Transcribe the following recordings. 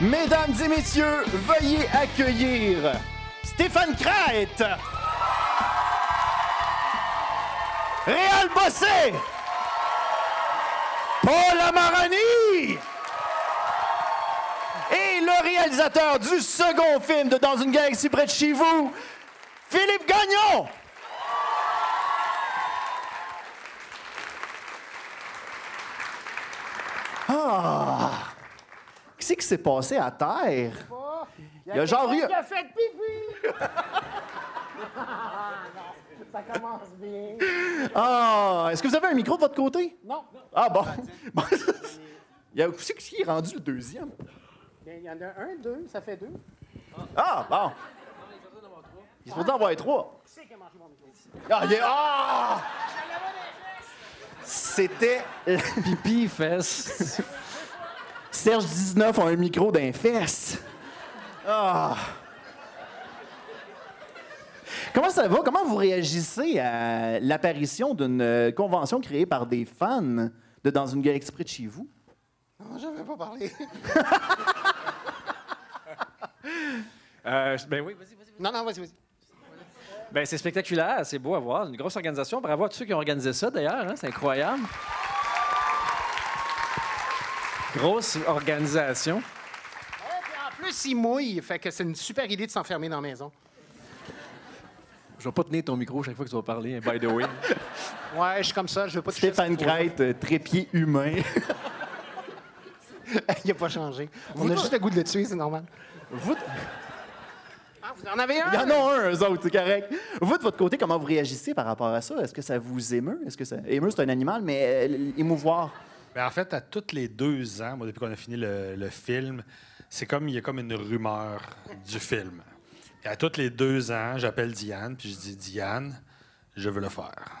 Mesdames et messieurs, veuillez accueillir Stéphane Crête, Réal Bossé, Paul Amarani et le réalisateur du second film de Dans une galaxie près de chez vous, Philippe Gagnon. Ah! Qu'est-ce qui s'est passé à terre? Il y a genre eu... Qui a fait pipi! non, ça commence bien. Ah! Est-ce que vous avez un micro de votre côté? Non, Ah bon? Bon, Il y a aussi qui est rendu le deuxième? il y en a un, deux, ça fait deux. Ah, bon. Il se peut en avoir trois. Qui c'est qui a mangé mon micro? Ah, il est... Ah! C'était Pipi, fesses. Serge 19 a un micro d'un fesse. Ah. Comment ça va? Comment vous réagissez à l'apparition d'une euh, convention créée par des fans de Dans une galaxie près de chez vous? Non, j'avais pas parlé. Euh, ben oui, vas-y, vas-y. non, non, vas-y, vas-y. Ben, c'est spectaculaire, c'est beau à voir. Une grosse organisation. Bravo à tous ceux qui ont organisé ça, d'ailleurs. hein, c'est incroyable. Grosse organisation. En plus, il mouille, fait que c'est une super idée de s'enfermer dans la maison. Je vais pas tenir ton micro chaque fois que tu vas parler, hein, by the way. Ouais, je suis comme ça, je veux pas toucher Stéphane. Crête, euh, trépied humain. Il a pas changé. On a juste le goût de le tuer, c'est normal. Vous, Ah, vous en avez un? il y en a un, eux autres, c'est correct. Vous, de votre côté, comment vous réagissez par rapport à ça? Est-ce que ça vous émeut? Est-ce que ça... Émeut, c'est un animal, mais euh, émouvoir. Ben, en fait, à tous les deux ans, moi, depuis qu'on a fini le, film, c'est comme il y a comme une rumeur du film. Et à tous les deux ans, j'appelle Diane, puis je dis Diane, je veux le faire.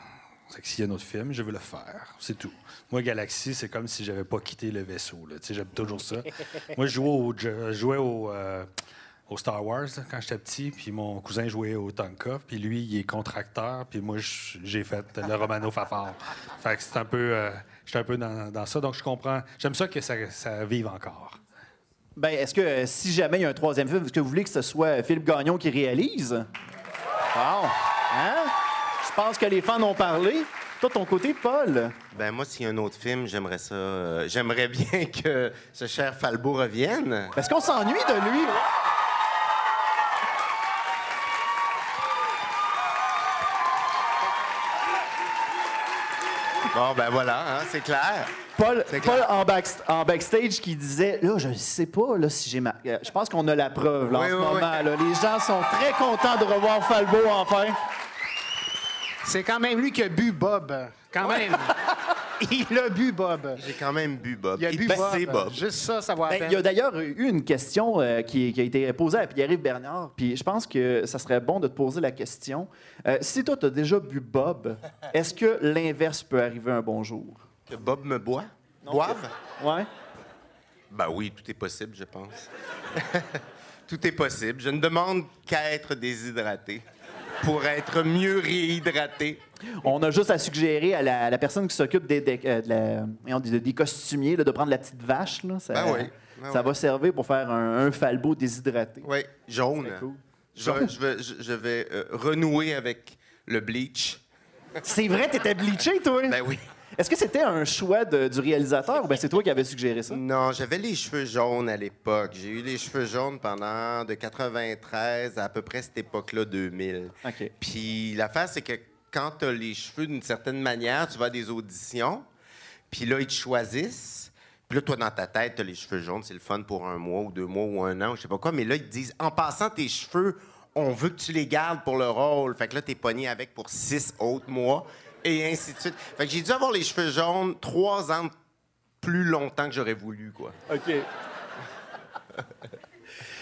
C'est que s'il y a un autre film, je veux le faire. C'est tout. Moi, Galaxy, c'est comme si j'avais pas quitté le vaisseau. J'aime toujours ça. Moi, je jouais au, jouais euh, au Star Wars quand j'étais petit, puis mon cousin jouait au Tonka, puis lui, il est contracteur, puis moi, j'ai fait le Romano Fafard. Fait que c'est un peu... euh, J'étais un peu dans, dans ça, donc je comprends. J'aime ça que ça, ça vive encore. Ben, est-ce que euh, si jamais il y a un troisième film, est-ce que vous voulez que ce soit Philippe Gagnon qui réalise? Bon. Hein? Je pense que les fans ont parlé. Toi, ton côté, Paul? Ben moi, s'il y a un autre film, j'aimerais ça. euh, j'aimerais bien que ce cher Falbo revienne. Est-ce qu'on s'ennuie de lui? Bon, ben voilà, hein, c'est clair. Paul, C'est Paul en, back- en backstage qui disait Là, je ne sais pas là, si j'ai ma. Euh, Je pense qu'on a la preuve là, en Oui, ce oui, moment. oui. là. Les gens sont très contents de revoir Falbo enfin. C'est quand même lui qui a bu Bob. Quand même. Il a bu Bob. J'ai quand même bu Bob. Il a Et bu Bob. Bob. Juste ça, ça va Ben, il y a d'ailleurs eu une question euh, qui, qui a été posée à Pierre-Yves Bernard, puis je pense que ça serait bon de te poser la question. Euh, si toi, tu as déjà bu Bob, est-ce que l'inverse peut arriver un bon jour? Que Bob me boit? Boive? Ouais. Ben oui, tout est possible, je pense. tout est possible. Je ne demande qu'à être déshydraté pour être mieux réhydraté. On a juste à suggérer à la, à la personne qui s'occupe des, des, euh, de la- voyons, des- des costumiers là, de prendre la petite vache. Là. Ça, Ben oui, ben ça oui. va servir pour faire un, un falbo déshydraté. Oui, jaune. Très cool. Je, vais- je vais, je, je vais euh, renouer avec le bleach. C'est vrai, t'étais bleaché, toi? Ben oui. Est-ce que c'était un choix de- du réalisateur ou bien c'est toi qui avais suggéré ça? Non, j'avais les cheveux jaunes à l'époque. J'ai eu les cheveux jaunes pendant de 93 à à peu près cette époque-là, 2000. OK. Puis l'affaire, c'est que quand tu as les cheveux d'une certaine manière, tu vas à des auditions, puis là, ils te choisissent. Puis là, toi, dans ta tête, tu as les cheveux jaunes, c'est le fun pour un mois ou deux mois ou un an, ou je sais pas quoi. Mais là, ils te disent, en passant tes cheveux, on veut que tu les gardes pour le rôle. Fait que là, tu es pogné avec pour six autres mois, et ainsi de suite. Fait que j'ai dû avoir les cheveux jaunes trois ans plus longtemps que j'aurais voulu, quoi. OK.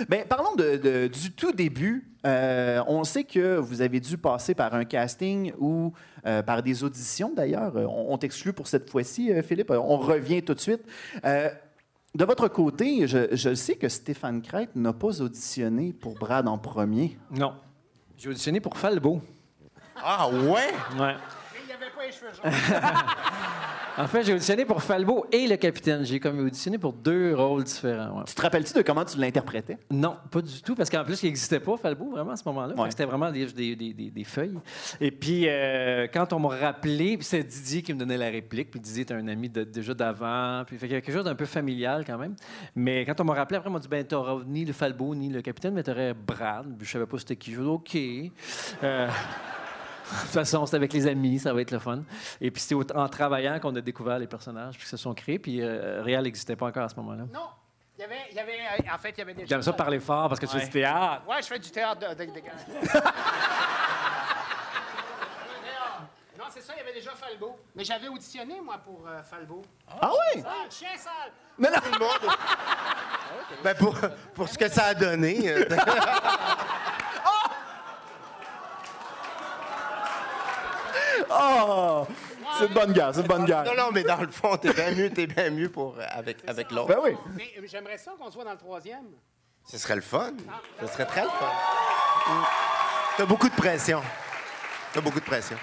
Ben, parlons de- de- du tout début. Euh, on sait que vous avez dû passer par un casting ou euh, par des auditions, d'ailleurs. On, on t'exclut pour cette fois-ci, euh, Philippe. On revient tout de suite. Euh, de votre côté, je, je sais que Stéphane Crête n'a pas auditionné pour Brad en premier. Non. J'ai auditionné pour Falbo. Ah ouais? Ouais. Il n'y avait pas les cheveux jaunes. En fait, j'ai auditionné pour Falbo et le capitaine. J'ai comme auditionné pour deux rôles différents. ouais. Tu te rappelles-tu de comment tu l'interprétais? Non, pas du tout, parce qu'en plus, il n'existait pas, Falbo, vraiment, à ce moment-là. Fait que Ouais. C'était vraiment des, des- des- des- des feuilles. Et puis, euh, quand on m'a rappelé, puis c'est Didier qui me donnait la réplique, puis Didier était un ami de- déjà d'avant, puis fait qu'il y a quelque chose d'un peu familial quand même. Mais quand on m'a rappelé, après, on m'a dit, ben, t'auras ni le Falbo, ni le capitaine, mais t'aurais Brad. Puis Je savais pas c'était qui. Je dis, OK. Euh, de toute façon, c'était avec les amis, ça va être le fun. Et puis, c'est en travaillant qu'on a découvert les personnages puis qui se sont créés. Puis, euh, Réal n'existait pas encore à ce moment-là. Non, il y avait, il y avait, euh, en fait, il y avait déjà... J'aime ça parler fort parce que tu fais du théâtre. Ouais, je fais du théâtre de... de- de- non, c'est ça, il y avait déjà Falbo. Mais j'avais auditionné, moi, pour euh, Falbo. Ah oui? Ah, chien sale! Mais non! Tout le monde. Ben, pour, pour ce que ça a donné. Oh! C'est une bonne guerre, c'est une bonne guerre. non, non, mais dans le fond, t'es bien mieux, t'es bien mieux pour, euh, avec, avec l'autre. Ben oui. Mais j'aimerais ça qu'on soit dans le troisième. Ce serait le fun. Ce serait très le fun. T'as beaucoup de pression. T'as beaucoup de pression.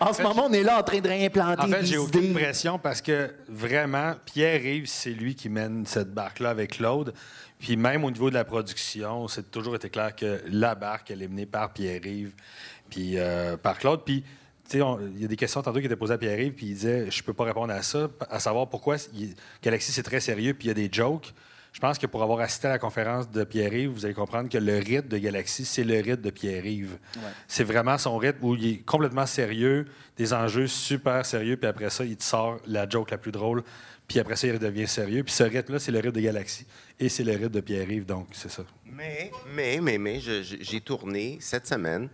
En ce moment, on est là en train de réimplanter En fait, j'ai aucune pression parce que vraiment, Pierre-Yves, c'est lui qui mène cette barque-là avec Claude. Puis même au niveau de la production, c'est toujours été clair que la barque, elle est menée par Pierre-Yves, puis euh, par Claude. Puis, il y a des questions tantôt qui étaient posées à Pierre-Yves, puis il disait Je peux pas répondre à ça, à savoir pourquoi il- Galaxy, c'est très sérieux, puis il y a des jokes. Je pense que pour avoir assisté à la conférence de Pierre-Yves, vous allez comprendre que le rythme de Galaxy, c'est le rythme de Pierre-Yves. C'est vraiment son rythme où il est complètement sérieux, des enjeux super sérieux, puis après ça, il te sort la joke la plus drôle, puis après ça, il redevient sérieux. Puis ce rythme-là, c'est le rythme de Galaxy, et c'est le rythme de Pierre-Yves, donc c'est ça. Mais, mais, mais, mais, j'ai tourné cette semaine,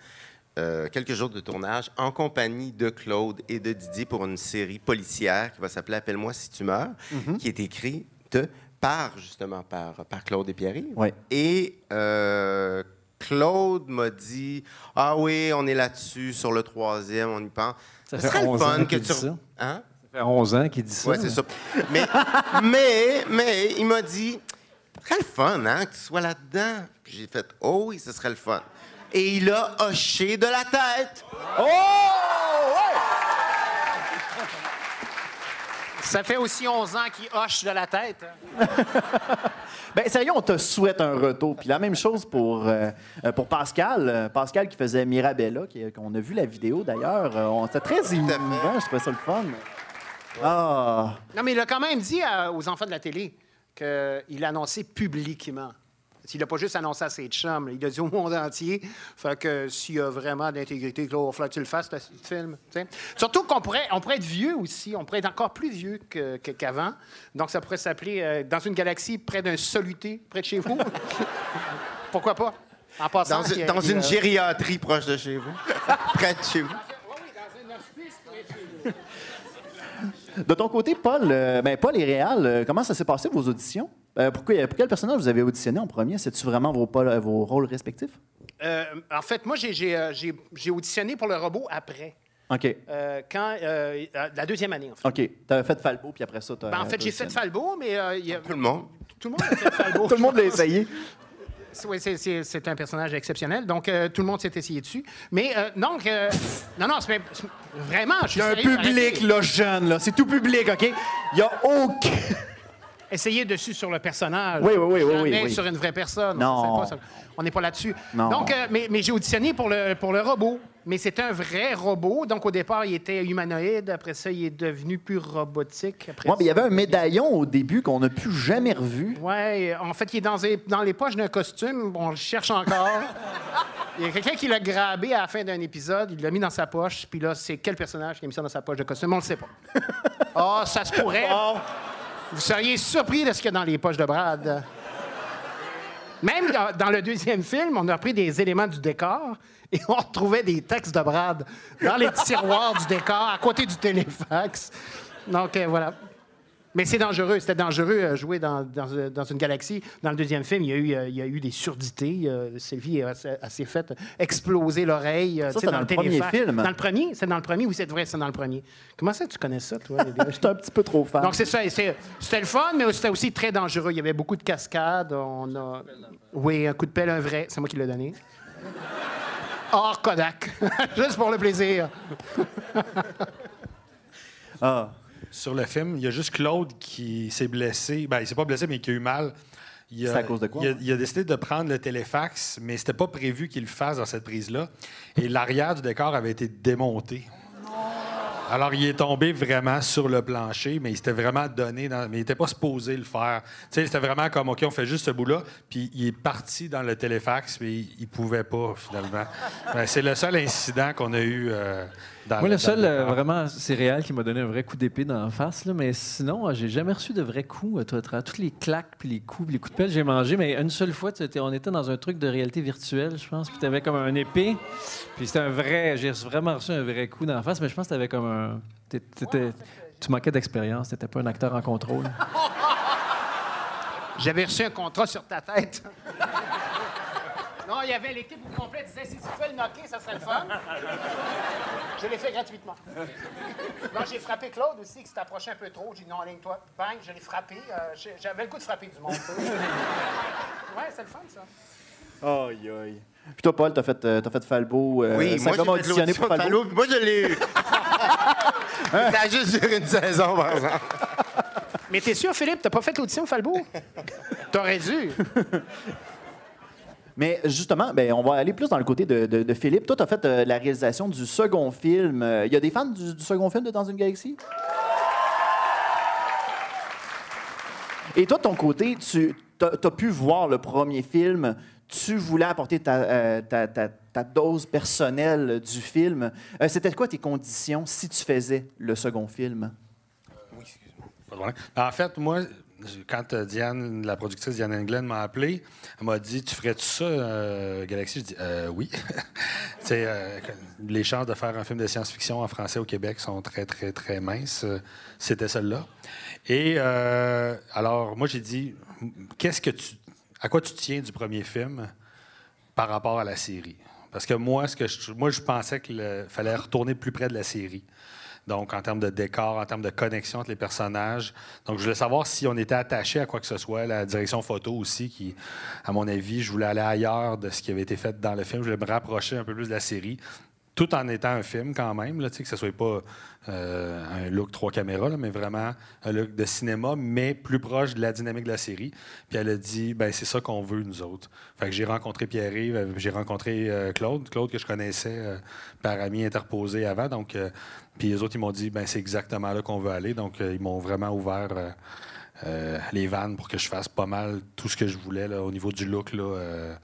euh, quelques jours de tournage, en compagnie de Claude et de Didier pour une série policière qui va s'appeler Appelle-moi si tu meurs, qui est écrite par, justement, par, par Claude et Pierre. Et euh, Claude m'a dit Ah oui, on est là-dessus, sur le troisième, on y pense. Ça fait serait le 11 ans fun que tu. ça. Hein? Ça fait 11 ans qu'il dit ça. Oui, c'est ça. Mais, mais, mais, il m'a dit, ce serait le fun, hein, que tu sois là-dedans. J'ai fait, oh oui, ce serait le fun. Et il a hoché de la tête. Oh! Ouais! Ça fait aussi 11 ans qu'il hoche de la tête. hein. Ben, sérieux, on te souhaite un retour. Puis la même chose pour, euh, euh, pour Pascal. Euh, Pascal qui faisait Mirabella, qui- qu'on a vu la vidéo d'ailleurs. Euh, on- C'était très émouvant, je trouvais ça le fun. Ah! Non, mais il a quand même dit à- aux enfants de la télé qu'il annoncé publiquement. Il n'a pas juste annoncé à ses chums, il l'a dit au monde entier. Fait que s'il y a vraiment d'intégrité, il va falloir que tu le fasses, ce film. Surtout qu'on pourrait, on pourrait être vieux aussi, on pourrait être encore plus vieux que- que- qu'avant. Donc, ça pourrait s'appeler euh, Dans une galaxie près d'un soluté, près de chez vous. Pourquoi pas? En passant, Dans, il a- dans il a- une gériatrie proche de chez vous. Près de chez vous. De ton côté, Paul, euh, ben, Paul et Réal, euh, comment ça s'est passé vos auditions? Euh, pourquoi, pour quel personnage vous avez auditionné en premier? C'est-tu vraiment vos, vos rôles respectifs? Euh, en fait, moi, j'ai- euh, auditionné pour le robot après. OK. Euh, quand, euh, euh, la deuxième année, en fait. OK. Tu avais fait Falbo, puis après ça, tu Ben, en fait, j'ai fait Falbo, mais euh, il y a- Tout le monde. tout le monde a fait Falbo. Tout le monde l'a essayé. C'est- oui, c'est- un personnage exceptionnel, donc euh, tout le monde s'est essayé dessus. Mais euh, donc, euh, non, non, c'est vraiment, je suis Il y a un public, là, jeune, là. C'est tout public, OK? Il y a aucun... Essayez dessus sur le personnage. Oui, oui, oui, oui, oui, oui. sur une vraie personne. Non. On sait pas ça. On n'est pas là-dessus. Non. Donc, euh, mais, mais j'ai auditionné pour le, pour le robot. Mais c'est un vrai robot. Donc, au départ, il était humanoïde. Après ça, il est devenu plus robotique. Après Ouais, mais il y avait un médaillon au début qu'on n'a plus jamais revu. Ouais, en fait, il est dans les, dans les poches d'un costume. On le cherche encore. Il y a quelqu'un qui l'a grabé à la fin d'un épisode, il l'a mis dans sa poche, puis là, c'est quel personnage qui a mis ça dans sa poche de costume? On le sait pas. Ah, ça se pourrait. Vous seriez surpris de ce qu'il y a dans les poches de Brad. Même dans, le deuxième film, on a pris des éléments du décor et on retrouvait des textes de Brad dans les tiroirs du décor, à côté du téléfax. Donc, euh, voilà. Mais c'est dangereux. C'était dangereux euh, jouer dans, dans, euh, dans une galaxie. Dans le deuxième film, il y a eu, euh, il y a eu des surdités. Sylvie s'est- elle s'est fait exploser l'oreille. Ça, c'est dans le premier film. Dans le premier? C'est dans le premier? Oui, c'est vrai, c'est dans le premier. Comment ça, tu connais ça, toi? J'étais un petit peu trop fan. Donc, c'est ça. C'était le fun, mais c'était aussi très dangereux. Il y avait beaucoup de cascades. On a... Oui, un coup de pelle, un vrai. C'est moi qui l'ai donné. Hors Kodak. Juste pour le plaisir. Ah. Sur le film. Il y a juste Claude qui s'est blessé. Ben, il s'est pas blessé, mais qui a eu mal. C'est à cause de quoi? Il a, il a décidé de prendre le téléfax, mais c'était pas prévu qu'il le fasse dans cette prise-là. Et l'arrière du décor avait été démonté. Alors, il est tombé vraiment sur le plancher, mais il s'était vraiment donné, dans- mais il n'était pas supposé le faire. Tu sais, c'était vraiment comme, OK, on fait juste ce bout-là, puis il est parti dans le téléfax, mais il, il pouvait pas, finalement. Ben, c'est le seul incident qu'on a eu euh, dans Moi, le seul, euh, vraiment, c'est réel qui m'a donné un vrai coup d'épée dans la face. Là, mais sinon, euh, j'ai jamais reçu de vrais coups. euh, toi, Toutes les claques, puis les coups, puis les coups de pelle, j'ai mangé. Mais une seule fois, étais- on était dans un truc de réalité virtuelle, je pense. Puis tu avais comme un épée. Puis c'était un vrai. J'ai vraiment reçu un vrai coup dans la face, mais je pense que tu avais comme un. t'étais- tu manquais d'expérience. Tu n'étais pas un acteur en contrôle. J'avais reçu un contrat sur ta tête. non, il y avait l'équipe au complet qui disait si tu pouvais le knocker, ça serait le fun. Je l'ai fait gratuitement. Non, j'ai frappé Claude aussi, qui s'est approché un peu trop. J'ai dit non, aligne-toi. Bang, je l'ai frappé. Euh, J'avais le goût de frapper du monde. ouais, c'est le fun, ça. Aïe, aïe. Puis toi, Paul, t'as fait, euh, t'as fait Falbo. euh, Oui, ça moi, j'ai fait auditionné pour de Falbo. Puis moi, je l'ai eu. Ça a juste duré une saison, par exemple. Mais t'es sûr, Philippe, t'as pas fait l'audition Falbo? T'aurais dû. Mais justement, ben, on va aller plus dans le côté de, Philippe. Toi, tu as fait euh, la réalisation du second film. Euh, Il y a des fans du, second film de Dans une galaxie? Et toi, de ton côté, tu as, pu voir le premier film. Tu voulais apporter ta, euh, ta- dose personnelle du film. Euh, C'était quoi tes conditions si tu faisais le second film? De problème. En fait, moi, quand euh, Diane, la productrice Diane England m'a appelé, elle m'a dit Tu ferais-tu ça, euh, Galaxy? Je dis euh, Oui. Les chances de faire un film de science-fiction en français au Québec sont très, très, très minces. C'était celle-là. Et alors, moi, j'ai dit Qu'est-ce que tu. À quoi tu tiens du premier film par rapport à la série? Parce que moi, ce que je, moi, je pensais qu'il fallait retourner plus près de la série. Donc, en termes de décor, en termes de connexion entre les personnages. Donc, je voulais savoir si on était attaché à quoi que ce soit. La direction photo aussi, qui, à mon avis, je voulais aller ailleurs de ce qui avait été fait dans le film. Je voulais me rapprocher un peu plus de la série, tout en étant un film quand même, là, que ce soit pas euh, un look trois caméras, mais vraiment un look de cinéma, mais plus proche de la dynamique de la série. Puis elle a dit, ben c'est ça qu'on veut, nous autres. Fait que j'ai rencontré Pierre-Yves, euh, j'ai rencontré euh, Claude, Claude que je connaissais par ami interposé avant. Donc, puis les autres, ils m'ont dit, ben c'est exactement là qu'on veut aller. Donc, ils m'ont vraiment ouvert les vannes pour que je fasse pas mal tout ce que je voulais au niveau du look. Là,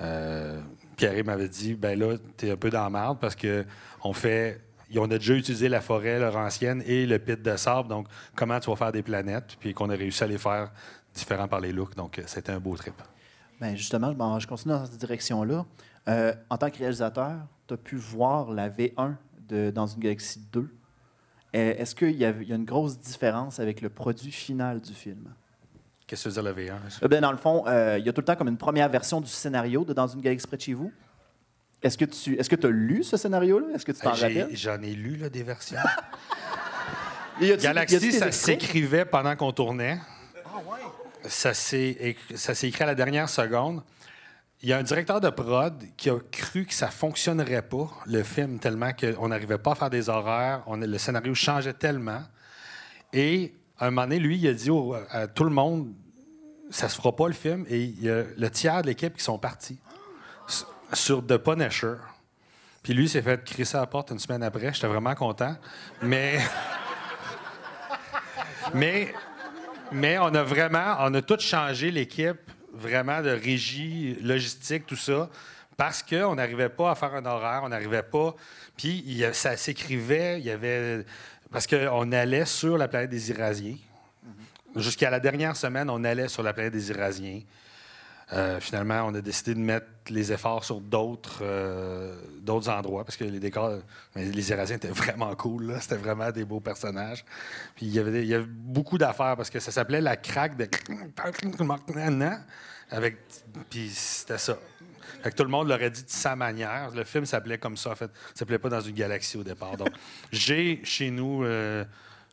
euh, Pierre m'avait dit ben là, t'es un peu dans la merde parce que on fait. On a déjà utilisé la forêt laurentienne et le pit de sable, donc comment tu vas faire des planètes, puis qu'on a réussi à les faire différents par les looks, donc euh, c'était un beau trip. Ben justement, je continue dans cette direction-là. Euh, en tant que réalisateur, tu as pu voir la V1 de Dans une galaxie 2. Euh, Est-ce qu'il y a une grosse différence avec le produit final du film? Qu'est-ce que V1? ça? Euh, ben, dans le fond, euh, il y a tout le temps comme une première version du scénario de Dans une galaxie près de chez vous. Est-ce que tu est-ce que as lu ce scénario-là? Est-ce que tu t'en Euh, j'ai- rappelles? J'en ai lu là, des versions. Y Galaxy, ça s'écrivait pendant qu'on tournait. Ça s'est éc- ça s'est écrit à la dernière seconde. Il y a un directeur de prod qui a cru que ça fonctionnerait pas, le film, tellement qu'on n'arrivait pas à faire des horaires, on, le scénario changeait tellement. Et à un moment donné, lui, il a dit à tout le monde, ça se fera pas le film. Et il y a le tiers de l'équipe qui sont partis sur The Punisher. Puis lui, il s'est fait crisser à la porte une semaine après. J'étais vraiment content. Mais... mais... Mais on a vraiment... On a tout changé l'équipe, vraiment, de régie, logistique, tout ça, parce qu'on n'arrivait pas à faire un horaire, on n'arrivait pas... Puis ça s'écrivait, il y avait... Parce qu'on allait sur la planète des Irasiens. Jusqu'à la dernière semaine, on allait sur la planète des Irasiens. Euh, finalement, on a décidé de mettre les efforts sur d'autres euh, endroits parce que les décors, mais les Irasiens étaient vraiment cool. C'était vraiment des beaux personnages. Puis il y avait, des- il y avait beaucoup d'affaires parce que ça s'appelait la craque de. Avec, puis c'était ça. Fait que tout le monde l'aurait dit de sa manière. Le film s'appelait comme ça, en fait. Ça s'appelait pas dans une galaxie au départ. Donc, j'ai chez nous. euh,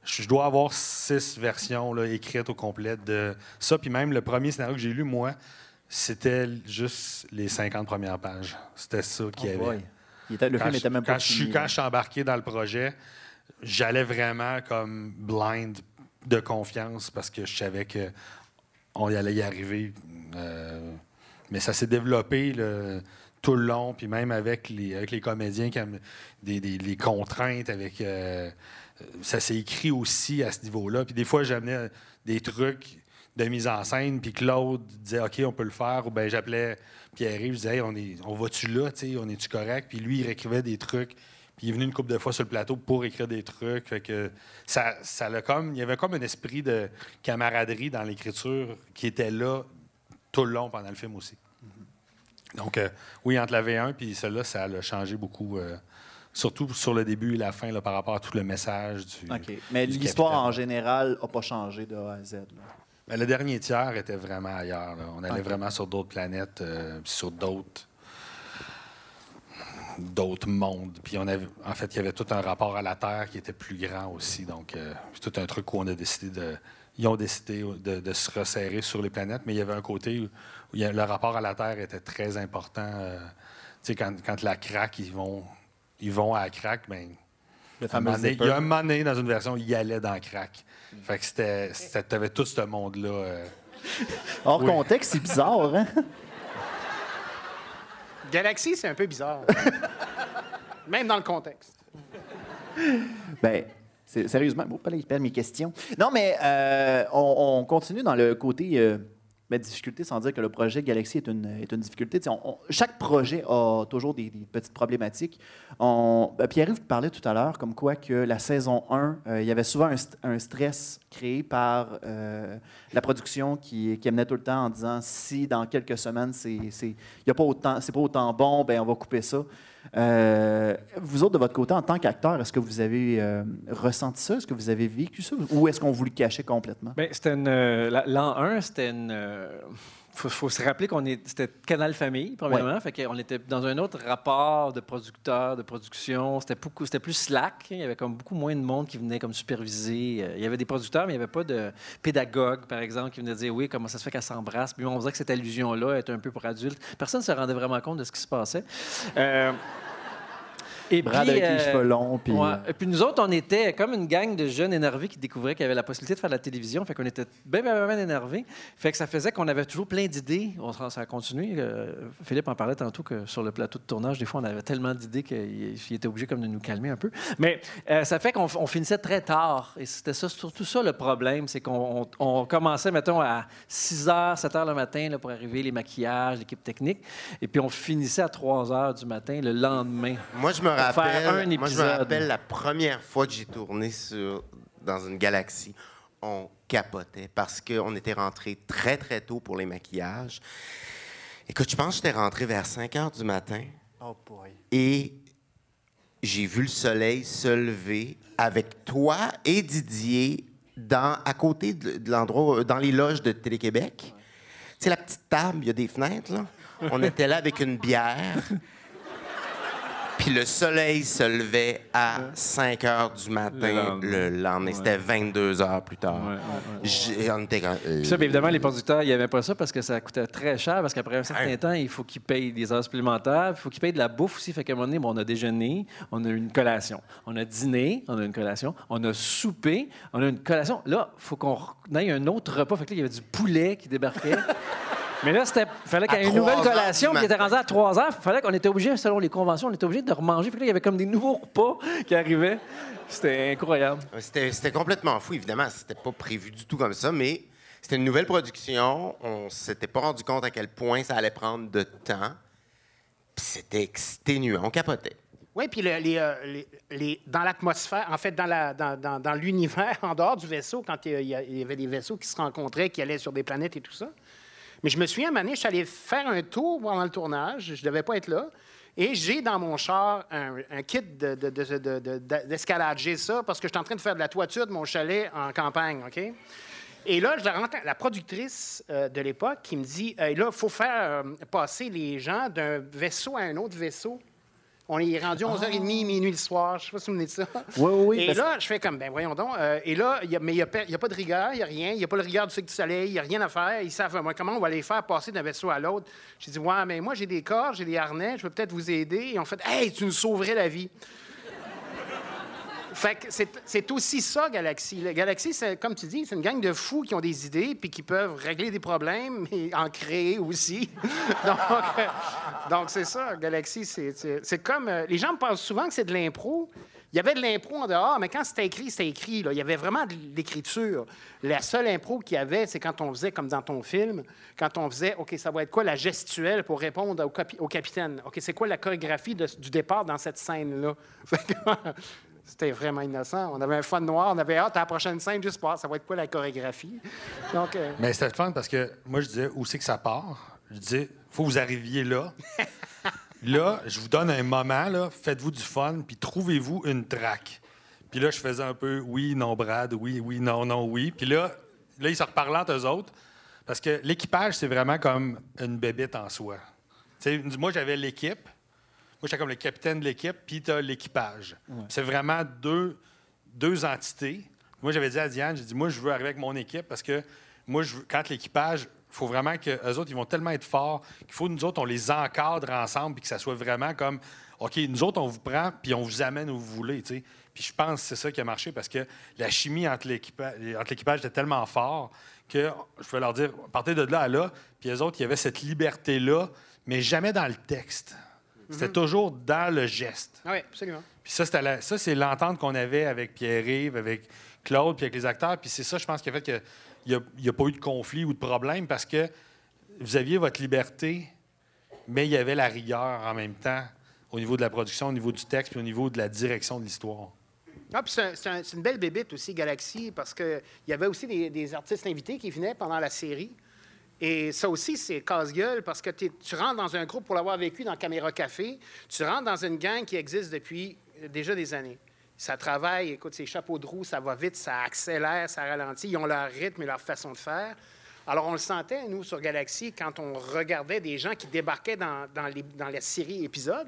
je dois avoir six versions là, écrites au complet de ça. Puis même le premier scénario que j'ai lu, moi, c'était juste les 50 premières pages. C'était ça qu'il y Oh avait. Il était- le Quand film était même quand pas je suis Quand je suis embarqué dans le projet, j'allais vraiment comme blind de confiance parce que je savais que on y allait y arriver. Euh, mais ça s'est développé tout le long, puis même avec les, comédiens, des, les contraintes, avec euh, ça s'est écrit aussi à ce niveau-là. Puis des fois, j'amenais des trucs de mise en scène, puis Claude disait OK, on peut le faire, ou bien j'appelais Pierre-Yves, je disais Hey, on, on va-tu là, on est-tu correct? Puis lui, il réécrivait des trucs. Puis il est venu une couple de fois sur le plateau pour écrire des trucs. Ça, ça l'a comme, il y avait comme un esprit de camaraderie dans l'écriture qui était là tout le long pendant le film aussi. Donc, euh, oui, entre la V1 puis celle-là, ça a changé beaucoup, euh, surtout sur le début et la fin là, par rapport à tout le message du. OK. Mais l'histoire en général n'a pas changé de A à Z. là. Ben, le dernier tiers était vraiment ailleurs. là. On allait vraiment sur d'autres planètes, euh, sur d'autres d'autres mondes. Puis on avait, en fait, il y avait tout un rapport à la Terre qui était plus grand aussi. Donc, euh, c'est tout un truc où on a décidé de. Ils ont décidé de, de se resserrer sur les planètes, mais il y avait un côté où, a- le rapport à la Terre était très important. euh, tu sais, quand, quand la craque, ils vont, ils vont à la craque, ben, il y a un moment donné, dans une version, il y allait dans la craque. Fait que c'était, c'était- t'avais tout ce monde-là. euh, Hors Oui. contexte, c'est bizarre, hein? Galaxy, c'est un peu bizarre. Même dans le contexte. Ben, sérieusement, bon, pas là, il perd mes questions. Non, mais euh, on, on continue dans le côté euh, ben, difficulté, sans dire que le projet Galaxy est une, est une difficulté. Chaque projet a toujours des, petites problématiques. Ben, Pierre-Yves parlait tout à l'heure comme quoi que la saison 1, euh, il y avait souvent un, st- un stress créé par euh, la production qui, amenait tout le temps en disant si dans quelques semaines, c'est pas pas autant bon, ben on va couper ça. Euh, vous autres, de votre côté, en tant qu'acteur, est-ce que vous avez euh, ressenti ça? Est-ce que vous avez vécu ça? Ou est-ce qu'on vous le cachait complètement? Ben, c'était une. euh, la- L'an 1, c'était une. Faut, faut se rappeler qu'on est, c'était Canal Famille, premièrement. Fait qu'on était dans un autre rapport de producteur, de production. C'était beaucoup, c'était plus slack. Il y avait comme beaucoup moins de monde qui venait comme superviser. Euh, Il y avait des producteurs, mais il n'y avait pas de pédagogue, par exemple, qui venait dire oui, comment ça se fait qu'elle s'embrasse. Puis on disait que cette allusion-là était un peu pour adultes. Personne ne se rendait vraiment compte de ce qui se passait. Euh, et Brad puis, avec les euh, cheveux longs, puis... Ouais. euh, Et puis nous autres, on était comme une gang de jeunes énervés qui découvraient qu'il y avait la possibilité de faire de la télévision. Fait qu'on était bien, bien, bien énervés. Fait que ça faisait qu'on avait toujours plein d'idées. Ça a continué. Euh, Philippe en parlait tantôt que sur le plateau de tournage, des fois, on avait tellement d'idées qu'il il était obligé comme de nous calmer un peu. Mais euh, ça fait qu'on on finissait très tard. Et c'était ça, surtout ça le problème. C'est qu'on on- on commençait, mettons, à 6 h, 7 h le matin là, pour arriver, les maquillages, l'équipe technique. Et puis on finissait à 3 h du matin le lendemain. Moi, je me rappelle, un moi, je me rappelle la première fois que j'ai tourné sur, dans une galaxie. On capotait parce qu'on était rentré très, très tôt pour les maquillages. Écoute, je pense que j'étais rentré vers 5 heures du matin Oh boy. et j'ai vu le soleil se lever avec toi et Didier dans, à côté de, de l'endroit, dans les loges de Télé-Québec. Tu sais, la petite table, il y a des fenêtres, là. On était là avec une bière. Puis le soleil se levait à 5 heures du matin Le lendemain. le lendemain. C'était 22 heures plus tard. Ouais, ouais, J'ai- on était comme, euh, Puis ça, bien évidemment, les producteurs, ils n'aimaient pas ça parce que ça coûtait très cher, parce qu'après un certain Ouais. temps, il faut qu'ils payent des heures supplémentaires, il faut qu'ils payent de la bouffe aussi. Fait qu'à un moment donné, bon, on a déjeuné, on a une collation. On a dîné, on a une collation. On a soupé, on a une collation. Là, il faut qu'on aille un autre repas. Fait que là, il y avait du poulet qui débarquait. Mais là, il fallait qu'il y ait une nouvelle 3 heures collation du qui était rendue à 3 heures. Il fallait qu'on était obligé, selon les conventions, on était obligé de remanger. Fait que là, il y avait comme des nouveaux repas qui arrivaient. C'était incroyable. C'était c'était complètement fou, évidemment. C'était pas prévu du tout comme ça, mais c'était une nouvelle production. On s'était pas rendu compte à quel point ça allait prendre de temps. Puis c'était exténuant. On capotait. Oui, puis le- les, euh, les- les- dans l'atmosphère, en fait, dans, la- dans- dans- dans l'univers, en dehors du vaisseau, quand il il il y avait des vaisseaux qui se rencontraient, qui allaient sur des planètes et tout ça. Mais je me souviens, un je suis allé faire un tour pendant le tournage. Je ne devais pas être là. Et j'ai dans mon char un, kit de- de- de- de- de- de- d'escalade. J'ai ça parce que je suis en train de faire de la toiture de mon chalet en campagne, OK? Et là, je la, rencontre- la productrice euh, de l'époque qui me dit là, il faut faire euh, passer les gens d'un vaisseau à un autre vaisseau. On est rendu 11h30, minuit le soir. Je ne sais pas si vous me dites ça. Oui, oui, oui, Et parce- là, je fais comme, ben voyons donc. euh, et là, il y a- mais il n'y a, pas- a de rigueur, il n'y a rien. Il n'y a pas le rigueur du cycle du soleil, il n'y a rien à faire. Ils savent, moi, comment on va les faire passer d'un vaisseau à l'autre. J'ai dit, ouais, mais moi, j'ai des corps, j'ai des harnais, je peux peut-être vous aider. Et on fait, hey, tu nous sauverais la vie. C'est, aussi ça, Galaxy. Le Galaxy, comme tu dis, c'est une gang de fous qui ont des idées puis qui peuvent régler des problèmes et en créer aussi. donc, euh, donc, c'est ça, Galaxy. C'est, comme. euh, les gens me parlent souvent que c'est de l'impro. Il y avait de l'impro en dehors, mais quand c'était écrit, c'était écrit. Il y avait vraiment de l'écriture. La seule impro qu'il y avait, c'est quand on faisait, comme dans ton film, quand on faisait, OK, ça va être quoi la gestuelle pour répondre au, capi- au capitaine? OK, c'est quoi la chorégraphie du départ dans cette scène-là? C'était vraiment innocent. On avait un fun noir. On avait hâte à la prochaine scène, juste pour voir ça va être quoi la chorégraphie? Donc, euh, Mais c'était fun parce que moi, je disais, où c'est que ça part? Je disais, faut que vous arriviez là. là, je vous donne un moment, là, faites-vous du fun, puis trouvez-vous une traque. Puis là, je faisais un peu oui, non, Brad, oui, oui, non, non, oui. Puis là, là ils se reparlent entre eux autres. Parce que l'équipage, c'est vraiment comme une bébite en soi. Tu sais, moi, j'avais l'équipe. Moi, j'étais comme le capitaine de l'équipe, puis tu as l'équipage. C'est vraiment deux, deux entités. Moi, j'avais dit à Diane, j'ai dit, moi, je veux arriver avec mon équipe parce que moi, je veux- quand l'équipage, il faut vraiment que eux autres, ils vont tellement être forts qu'il faut, nous autres, on les encadre ensemble puis que ça soit vraiment comme, OK, nous autres, on vous prend puis on vous amène où vous voulez, tu sais. Puis je pense que c'est ça qui a marché parce que la chimie entre l'équipage était tellement fort que je pouvais leur dire, partez de là à là. Puis les autres, il y avait cette liberté-là, mais jamais dans le texte. C'était toujours dans le geste. oui, absolument. Puis ça, c'était la- ça, c'est l'entente qu'on avait avec Pierre-Yves, avec Claude, puis avec les acteurs. Puis c'est ça, je pense, qui a fait qu'il n'y a, il y a pas eu de conflit ou de problème parce que vous aviez votre liberté, mais il y avait la rigueur en même temps au niveau de la production, au niveau du texte, puis au niveau de la direction de l'histoire. Ah, puis c'est, un- c'est un- c'est une belle bébite aussi, Galaxy, parce qu'il y avait aussi des, des artistes invités qui venaient pendant la série. Et ça aussi, c'est casse-gueule parce que tu rentres dans un groupe pour l'avoir vécu dans Caméra Café. Tu rentres dans une gang qui existe depuis euh, déjà des années. Ça travaille, écoute, ces chapeaux de roue, ça va vite, ça accélère, ça ralentit. Ils ont leur rythme et leur façon de faire. Alors, on le sentait, nous, sur Galaxy, quand on regardait des gens qui débarquaient dans, les- la série épisode,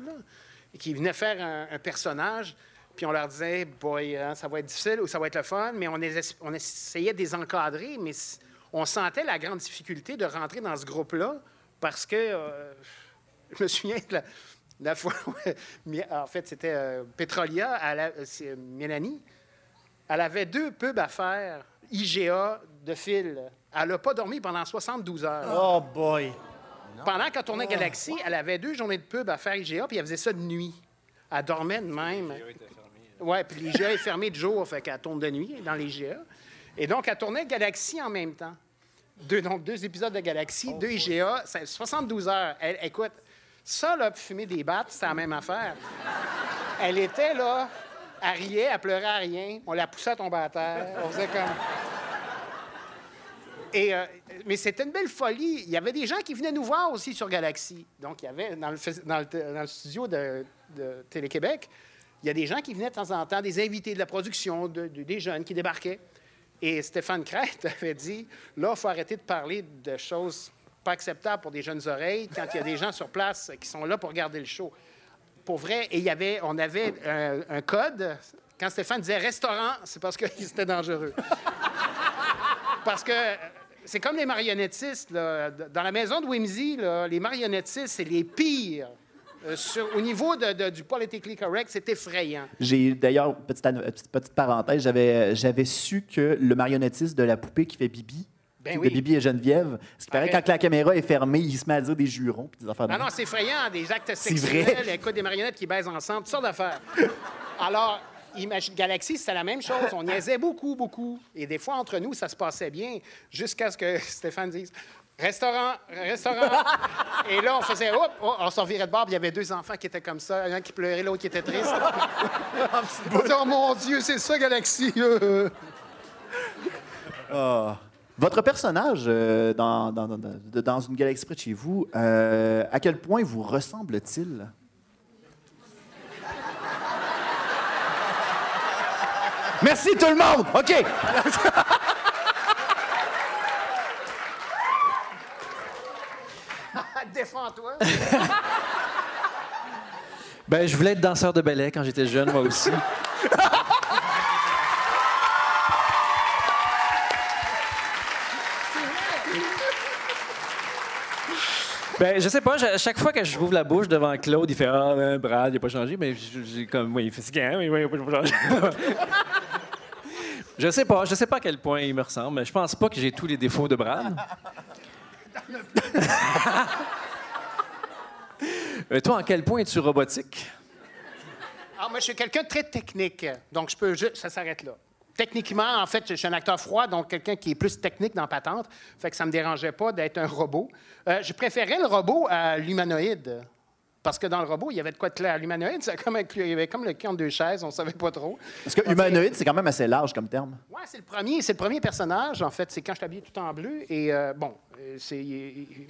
et qui venaient faire un, personnage, puis on leur disait, boy, hein, ça va être difficile ou ça va être le fun, mais on, es- on essayait de les encadrer, mais on sentait la grande difficulté de rentrer dans ce groupe-là parce que, euh, je me souviens de la, la fois, où, en fait, c'était euh, Petrolia, elle a- euh, c'est, euh, Mélanie, elle avait deux pubs à faire, IGA de fil. Elle n'a pas dormi pendant 72 heures. Oh boy. Pendant qu'elle tournait Galaxy, elle avait deux journées de pub à faire IGA, puis elle faisait ça de nuit. Elle dormait de même. Oui, puis l'IGA est fermé de jour, fait qu'elle tourne de nuit dans l'IGA. Et donc, elle tournait Galaxy en même temps. Deux, donc, deux épisodes de Galaxy, deux IGA, c'est 72 heures. Elle, écoute, ça, là, fumer des battes, c'est la même affaire. Elle était là, elle riait, elle pleurait à rien. On la poussait à tomber à terre. On faisait comme... Et, euh, mais c'était une belle folie. Il y avait des gens qui venaient nous voir aussi sur Galaxy. Donc, il y avait dans le, dans le, dans le studio de, de Télé-Québec, il y a des gens qui venaient de temps en temps, des invités de la production, de- de- des jeunes qui débarquaient. Et Stéphane Crête avait dit là, il faut arrêter de parler de choses pas acceptables pour des jeunes oreilles quand il y a des gens sur place qui sont là pour regarder le show. Pour vrai, et on avait un, code. Quand Stéphane disait restaurant, c'est parce que c'était dangereux. Parce que euh, c'est comme les marionnettistes. là. Dans la maison de Whimsy, là, les marionnettistes, c'est les pires. Euh, sur- au niveau de- de- du politically correct, c'est effrayant. J'ai d'ailleurs, petite, anno- petite, petite parenthèse, j'avais, j'avais su que le marionnettiste de la poupée qui fait Bibi, Ben de oui. Bibi et Geneviève, ce qui paraît quand la caméra est fermée, il se met à dire des jurons puis des affaires de même. non, c'est effrayant, des actes C'est sexuels, vrai. écoute, des marionnettes qui baisent ensemble, toutes sortes d'affaires. Alors, imagine, Galaxy, c'était la même chose. On niaisait beaucoup, beaucoup. Et des fois, entre nous, ça se passait bien, jusqu'à ce que Stéphane dise Restaurant, restaurant. Et là, on faisait, hop, oh, on s'en virait de puis il y avait deux enfants qui étaient comme ça, un qui pleurait, l'autre qui était triste. oh mon Dieu, c'est ça, Galaxy. Ah. Votre personnage euh, dans, dans, dans- dans- dans une galaxie près de chez vous, euh, à quel point vous ressemble-t-il? Merci tout le monde! OK! Ben, je voulais être danseur de ballet quand j'étais jeune, moi aussi. Ben, je sais pas, je- chaque fois que je ouvre la bouche devant Claude, il fait Ah, ben, Brad, il n'a pas changé. Mais j'ai comme, oui, il fait ce qu'il a, oui, oui, il n'a pas changé. je sais pas, je sais pas à quel point il me ressemble, mais je pense pas que j'ai tous les défauts de Brad. Euh, toi, en quel point es-tu robotique? Ah, moi, je suis quelqu'un de très technique. Donc, je peux juste. Ça s'arrête là. Techniquement, en fait, je suis un acteur froid, donc quelqu'un qui est plus technique dans patente. Fait que ça me dérangeait pas d'être un robot. Euh, je préférais le robot à l'humanoïde. Parce que dans le robot, il y avait de quoi de clair. L'humanoïde, c'est comme il y avait comme le cul entre deux chaises, on savait pas trop. Parce que humanoïde, c'est quand même assez large comme terme. Ouais, c'est le premier, c'est le premier personnage. En fait, c'est quand je suis habillé tout en bleu. Et euh, bon, euh, c'est,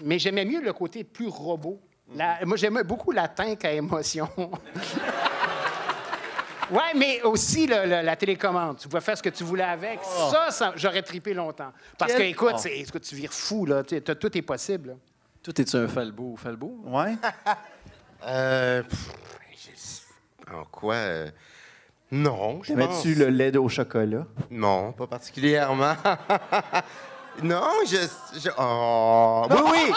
mais j'aimais mieux le côté plus robot. La- moi, j'aimais beaucoup la teinte à émotion. ouais, mais aussi le- le- la télécommande. Tu pouvais faire ce que tu voulais avec. Ça, ça, j'aurais tripé longtemps. Parce que, écoute, Oh. c'est- écoute, tu vires fou là. Tu tout est possible. là. Toi, es-tu un falbo ou falbo? Euh, je- en quoi? euh, non, je pense. Mets-tu le lait au chocolat? Non, pas particulièrement. non, je... je- oh, oui, oui!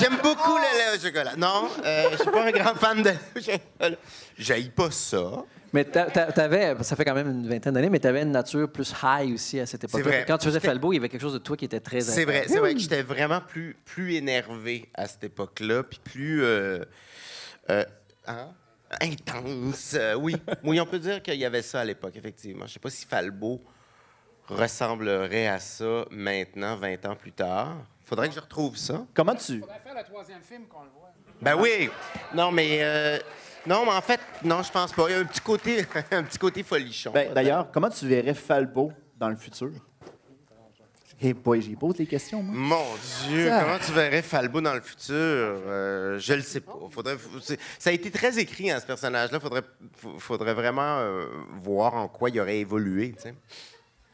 J'aime beaucoup le lait au chocolat. Non, euh, je suis pas un grand fan de lait au chocolat. J'haïs pas ça. Mais t'a- t'a- t'avais, ça fait quand même une vingtaine d'années, mais tu avais une nature plus high aussi à cette époque. vrai. Quand tu faisais Falbo, il y avait quelque chose de toi qui était très C'est vrai, c'est vrai que j'étais vraiment plus, plus énervé à cette époque-là, puis plus euh, euh, hein? intense. euh, oui, oui, on peut dire qu'il y avait ça à l'époque, effectivement. Je sais pas si Falbo ressemblerait à ça maintenant, 20 ans plus tard? Faudrait que je retrouve ça. Comment tu. On va faire le troisième film qu'on le voit. Ben oui. Non, mais euh, non, mais en fait, non, je pense pas. Il y a un petit côté, un petit côté folichon. Ben, D'ailleurs, comment tu verrais Falbo dans le futur? Boy, j'y pose les questions, moi. Mon Dieu, Ça. comment tu verrais Falbo dans le futur? Euh, je le sais pas. Faudrait, ça a été très écrit, hein, ce personnage-là. Faudrait, faudrait vraiment euh, voir en quoi il aurait évolué. tu sais.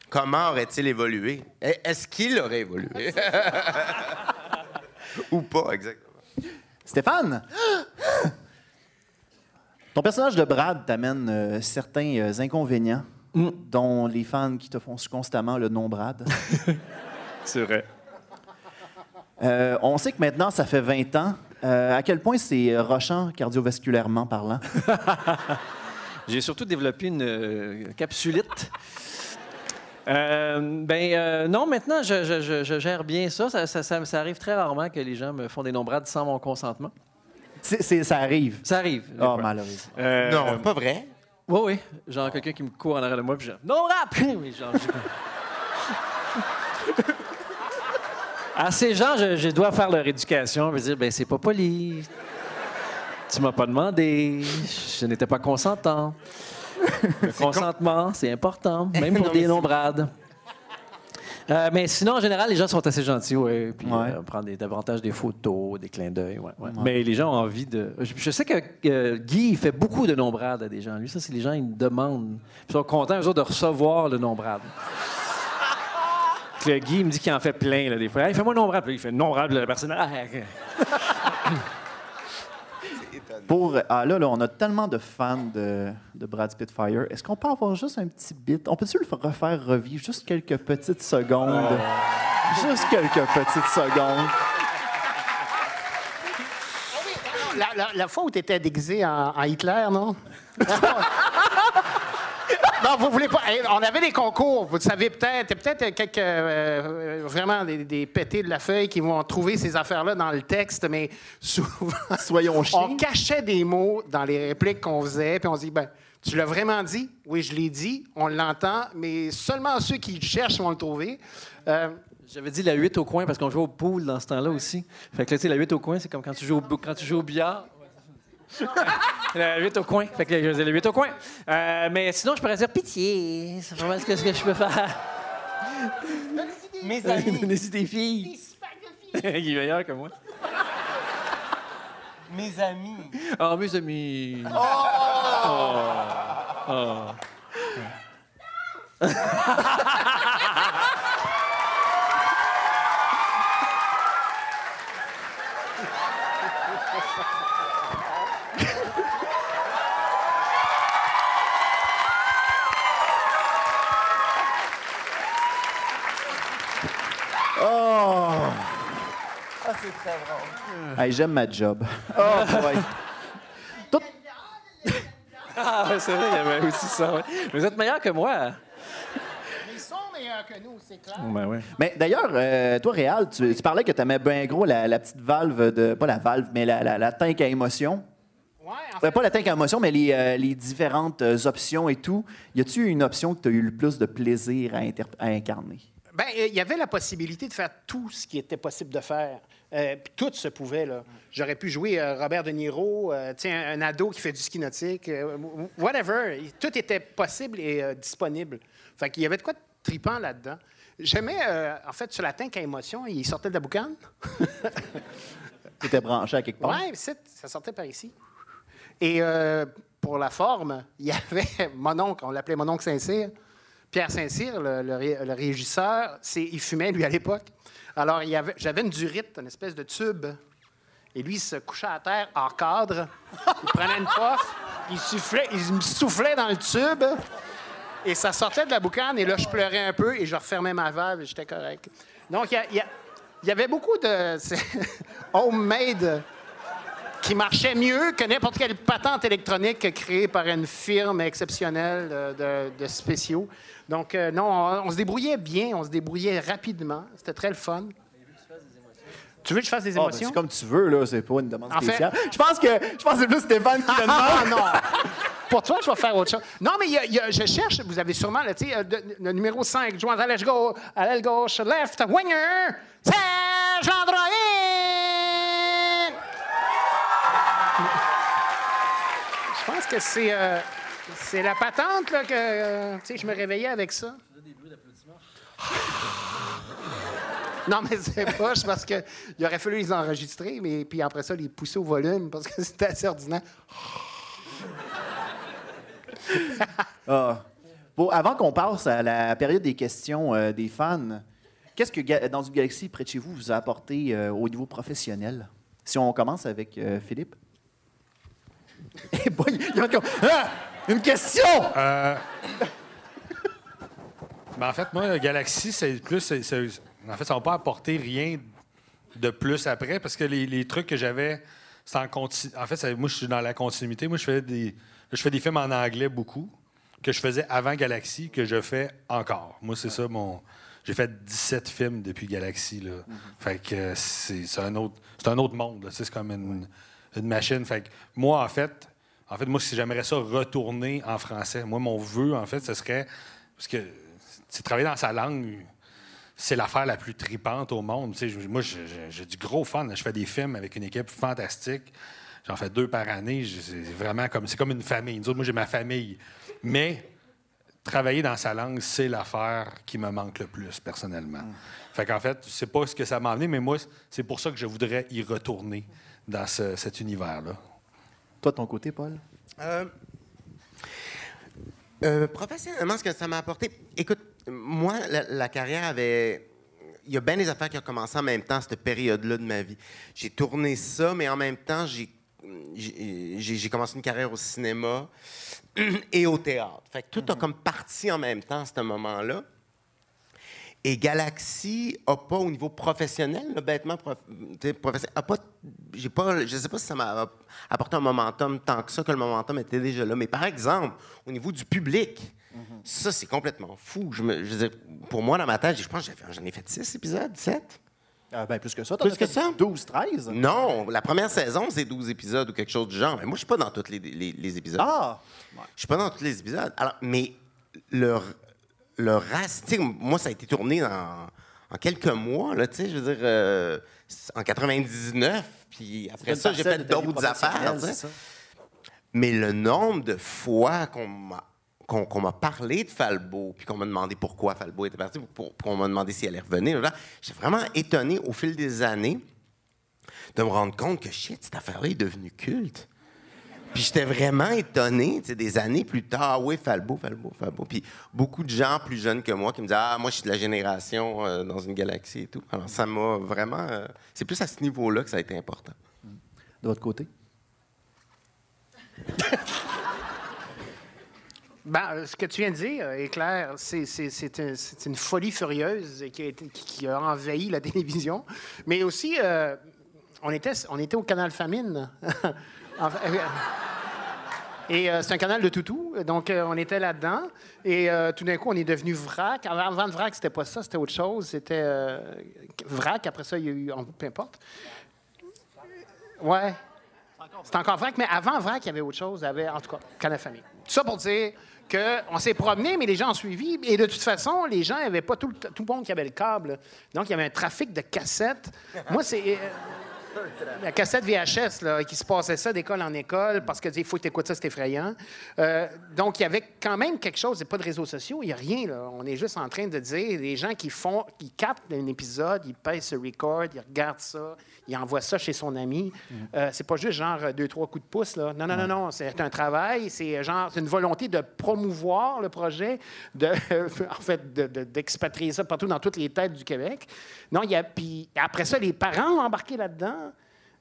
Comment aurait-il évolué? E- Est-ce qu'il aurait évolué? Ou pas, exactement. Stéphane! Ton personnage de Brad t'amène euh, certains euh, inconvénients, dont les fans qui te font constamment le nom Brad. C'est vrai. Euh, on sait que maintenant, ça fait 20 ans. Euh, à quel point c'est rochant cardiovasculairement parlant? J'ai surtout développé une euh, capsulite. Euh, ben euh, non, maintenant, je, je- je- je gère bien ça. Ça, ça- ça- ça arrive très rarement que les gens me font des nombrades sans mon consentement. C'est- ça arrive. Ça arrive. Oh, fois. malheureux. Euh, non, pas vrai. Oui, oui. Genre quelqu'un qui me court en arrière de moi, puis genre, non rap! Oui, genre, je- À ces gens, je, je dois faire leur éducation, je dire, ben c'est pas poli. Tu m'as pas demandé. Je n'étais pas consentant. Le consentement, c'est important, même pour Non, des nombrades. Euh, mais sinon, en général, les gens sont assez gentils, ouais. Puis Ouais. euh, on prend des- davantage des photos, des clins d'œil, ouais, ouais. Mais les gens ont envie de. Je, je sais que euh, Guy il fait beaucoup de nombrades à des gens. Lui, ça, c'est les gens, ils me demandent. Ils sont contents, eux autres, de recevoir le nombrade. Le Guy il me dit qu'il en fait plein, là, des fois. Hey, fais-moi nombrade. Puis il fait nombrade, la personne. Pour, ah là, là, on a tellement de fans de, de Brad Spitfire. Est-ce qu'on peut avoir juste un petit bit? On peut-tu le refaire revivre juste quelques petites secondes? Juste quelques petites secondes. La, la- la fois où tu étais déguisé en, en Hitler, non? non, vous voulez pas. hey, On avait des concours, vous le savez peut-être. Il y a peut-être quelques. euh, euh, vraiment des, des pétés de la feuille qui vont trouver ces affaires-là dans le texte, mais souvent. Soyons chiens. On cachait des mots dans les répliques qu'on faisait, puis on se dit, ben, tu l'as vraiment dit? Oui, je l'ai dit, on l'entend, mais seulement ceux qui le cherchent vont le trouver. Euh, J'avais dit la 8 au coin parce qu'on jouait au pool dans ce temps-là aussi. Fait que là, tu sais, la 8 au coin, c'est comme quand tu joues au, quand tu joues au billard. la 8 au coin. Fait que je disais la 8 au coin. Euh, mais sinon, je pourrais dire pitié. C'est vraiment ce que, ce que je peux faire. Mes Donnez-y des filles. Il est meilleur que moi. mes amis. Oh, mes amis. Oh. Oh. Ah, j'aime ma job. Oh, ah, ah c'est vrai, il y avait aussi ça. Vous êtes meilleur que moi. Ils sont meilleurs que nous, c'est clair. Ben ouais. Mais d'ailleurs, euh, toi, Réal, tu, parlais que tu aimais bien gros la, petite valve de. Pas la valve, mais la, la, tank à émotion. Ouais, euh, pas la tank à émotion, mais les, euh, les différentes options et tout. Y a-tu une option que tu as eu le plus de plaisir à, à incarner? Bien, il y avait la possibilité de faire tout ce qui était possible de faire. Euh, puis tout se pouvait. là. J'aurais pu jouer euh, Robert De Niro, euh, un, un ado qui fait du ski nautique, euh, whatever. Tout était possible et disponible. Fait qu'il y avait de quoi de tripant là-dedans. J'aimais, en fait, sur la tank à émotion, il sortait de la boucane. Tu étais branché à quelque part? Oui, ça sortait par ici. Et pour la forme, il y avait mon oncle, on l'appelait mon oncle Saint-Cyr. Pierre Saint-Cyr, le, le ré- le régisseur, il fumait, lui, à l'époque. Alors, j'avais une durite, une espèce de tube. Et lui, il se couchait à terre hors cadre. Il prenait une puff, il, soufflait, il me soufflait dans le tube. Et ça sortait de la boucane. Et là, je pleurais un peu et je refermais ma valve et j'étais correct. Donc, il y y, avait beaucoup de homemade qui marchait mieux que n'importe quelle patente électronique créée par une firme exceptionnelle de, de- spéciaux. Donc, euh, non, on, on se débrouillait bien, on se débrouillait rapidement. C'était très le fun. Tu veux que je fasse des Ah, ben, émotions? c'est comme tu veux, là. C'est pas une demande En fait- spéciale. Je pense que je pense que c'est plus Stéphane qui le demande. Ah non! Pour toi, je vais faire autre chose. Non, mais y a- y a- je cherche, vous avez sûrement là, sais, euh, le numéro 5, jouant à l'aile gauche, à l'aile gauche, left, winger, Serge Landroyer! Je pense que c'est euh, c'est la patente là, que euh, tu sais, je me réveillais avec ça. Non, mais c'est pas, c'est parce qu'il aurait fallu les enregistrer, mais puis après ça, les pousser au volume, parce que c'était assez ordinaire. Ah. Avant qu'on passe à la période des questions euh, des fans, qu'est-ce que dans une galaxie près de chez vous vous a apporté au niveau professionnel? Si on commence avec Philippe. Eh boy, il y a encore- Ah! Une question! Euh, ben, en fait, moi, Galaxy, c'est plus. c'est- c'est- en fait, ça n'a pas apporté rien de plus après parce que les, les trucs que j'avais, c'est en. En fait, ça- moi, je suis dans la continuité. Moi, je fais des, je fais des films en anglais beaucoup que je faisais avant Galaxy, que je fais encore. Moi, c'est ça mon. J'ai fait 17 films depuis Galaxy. Là. Fait que euh, c'est c'est un autre, c'est un autre monde. là. Tu sais, C'est comme une, une machine. Fait que moi, en fait, en fait, moi, si j'aimerais ça retourner en français, moi, mon vœu, en fait, ce serait. Parce que travailler dans sa langue, c'est l'affaire la plus tripante au monde. Sais, moi, j'ai- du gros fun. Je fais des films avec une équipe fantastique. J'en fais deux par année. C'est vraiment comme c'est comme une famille. Nous autres, moi, j'ai ma famille. Mais travailler dans sa langue, c'est l'affaire qui me manque le plus, personnellement. Fait qu'en fait, c'est pas ce que ça m'a amené, mais moi, c'est pour ça que je voudrais y retourner dans ce- cet univers-là? Toi, de ton côté, Paul? Euh, euh, professionnellement, ce que ça m'a apporté, écoute, moi, la, la carrière avait. Il y a bien des affaires qui ont commencé en même temps, à cette période-là de ma vie. J'ai tourné ça, mais en même temps, j'ai, commencé une carrière au cinéma et au théâtre. Fait que tout a comme parti en même temps à ce moment-là. Et Galaxy a pas au niveau professionnel, là, bêtement prof- professionnel, a pas, j'ai pas, je sais pas si ça m'a apporté un momentum tant que ça que le momentum était déjà là. Mais par exemple, au niveau du public, ça c'est complètement fou. Je me, je veux dire, pour moi dans ma tête, je pense que j'en ai fait six épisodes, sept. Ah, ben, plus que ça. Plus que ça? 12, 13. Non, la première saison c'est 12 épisodes ou quelque chose du genre. Mais moi je suis pas dans tous les, les- les épisodes. Ah! Je suis pas dans tous les épisodes. Alors, mais le, le sais, moi, ça a été tourné en, en quelques mois, là, tu sais, je veux dire, euh, en 99, puis après ça, j'ai fait d'autres affaires. Mais le nombre de fois qu'on m'a qu'on m'a parlé de Falbo, puis qu'on m'a demandé pourquoi Falbo était parti, pour- qu'on m'a demandé si elle allait revenir, j'étais vraiment étonné au fil des années de me rendre compte que shit, cette affaire-là est devenue culte. Puis j'étais vraiment étonné, tu sais, des années plus tard, ah oui, Falbo, Falbo, Falbo. Puis beaucoup de gens plus jeunes que moi qui me disaient, ah, moi, je suis de la génération euh, dans une galaxie et tout. Alors, ça m'a vraiment. euh, c'est plus à ce niveau-là que ça a été important. De votre côté? Ben, ce que tu viens de dire est clair. C'est, c'est- c'est un- c'est une folie furieuse qui a, été- qui- qui a envahi la télévision. Mais aussi, euh, on, était, on était au canal Famine. Euh, et euh, c'est un canal de toutou, donc euh, on était là-dedans. Et tout d'un coup, on est devenu vrac. Avant, de vrac, c'était pas ça, c'était autre chose. C'était vrac. Après ça, il y a eu. Peu importe. Ouais. C'est encore vrac, mais avant vrac, il y avait autre chose. Il y avait, en tout cas, canal famille. Tout ça pour dire qu'on s'est promené, mais les gens ont suivi. Et de toute façon, les gens n'avaient pas tout tout le monde qui avait le câble. Donc, il y avait un trafic de cassettes. Moi, c'est. Euh, la cassette VHS, là, qui se passait ça d'école en école, parce que il faut que ça, c'est effrayant. Euh, donc, il y avait quand même quelque chose, il n'y a pas de réseaux sociaux, il n'y a rien. Là. On est juste en train de dire, les gens qui font, qui captent un épisode, ils pèsent ce record, ils regardent ça, ils envoient ça chez son ami. Euh, c'est pas juste genre euh, deux, trois coups de pouce. Là. Non, non, non, non, c'est un travail, c'est genre, c'est une volonté de promouvoir le projet, de, en fait, de- de- d'expatrier ça partout dans toutes les têtes du Québec. Non, il y a, puis après ça, les parents ont embarqué là-dedans.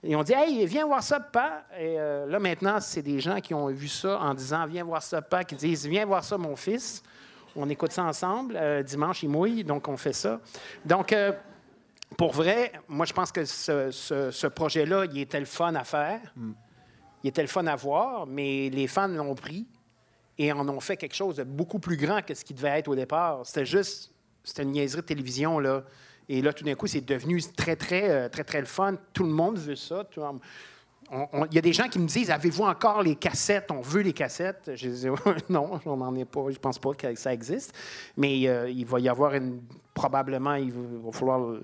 Ils ont dit Hey, viens voir ça, papa. Et euh, là, maintenant, c'est des gens qui ont vu ça en disant Viens voir ça, papa, qui disent Viens voir ça, mon fils. On écoute ça ensemble. Euh, dimanche, il mouille, donc on fait ça. Donc, euh, pour vrai, moi, je pense que ce, ce- ce projet-là, il était le fun à faire. Il était le fun à voir, mais les fans l'ont pris et en ont fait quelque chose de beaucoup plus grand que ce qui devait être au départ. C'était juste, c'était une niaiserie de télévision, là. Et là, tout d'un coup, c'est devenu très, très, euh, très, très le fun. Tout le monde veut ça. Il y a des gens qui me disent Avez-vous encore les cassettes? On veut les cassettes. Je dis Non, on n'en est pas. Je pense pas que ça existe. Mais euh, il va y avoir une. Probablement, il va, falloir,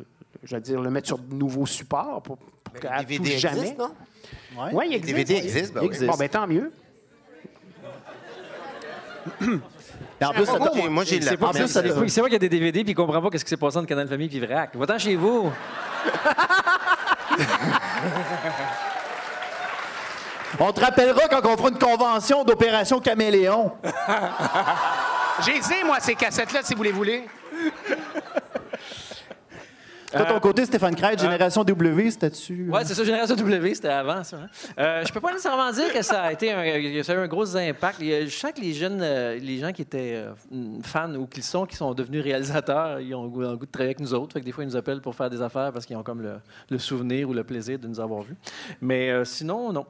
je veux dire, le mettre sur de nouveaux supports pour, pour qu'à Les tout DVD jamais. existent, non? Ouais. Oui, il Les existe. DVD existent, ben oui. existe. Bon, ben tant mieux. Et en plus, ça Moi, moi, j'ai de la c'est pas- en plus, ça C'est t'a- oui, c'est moi qui a des DVD puis il comprend pas qu'est-ce qui s'est passé entre Canal Famille puis Vrac. Va-t'en chez vous. On te rappellera quand on fera une convention d'opération Caméléon. J'ai dit, moi, ces cassettes-là, si vous les voulez. Toi, ton côté, Stéphane Crête, Génération W, c'était-tu? Ouais, c'est ça, Génération W, c'était avant ça. hein. Euh, je peux pas nécessairement dire que ça a été un, que ça a eu un gros impact. Je sens que les jeunes, euh, les gens qui étaient euh, fans ou qui sont, qui sont devenus réalisateurs, ils ont le goût le goût de travailler avec nous autres. Fait que des fois, ils nous appellent pour faire des affaires parce qu'ils ont comme le, le souvenir ou le plaisir de nous avoir vus. Mais euh, sinon, non.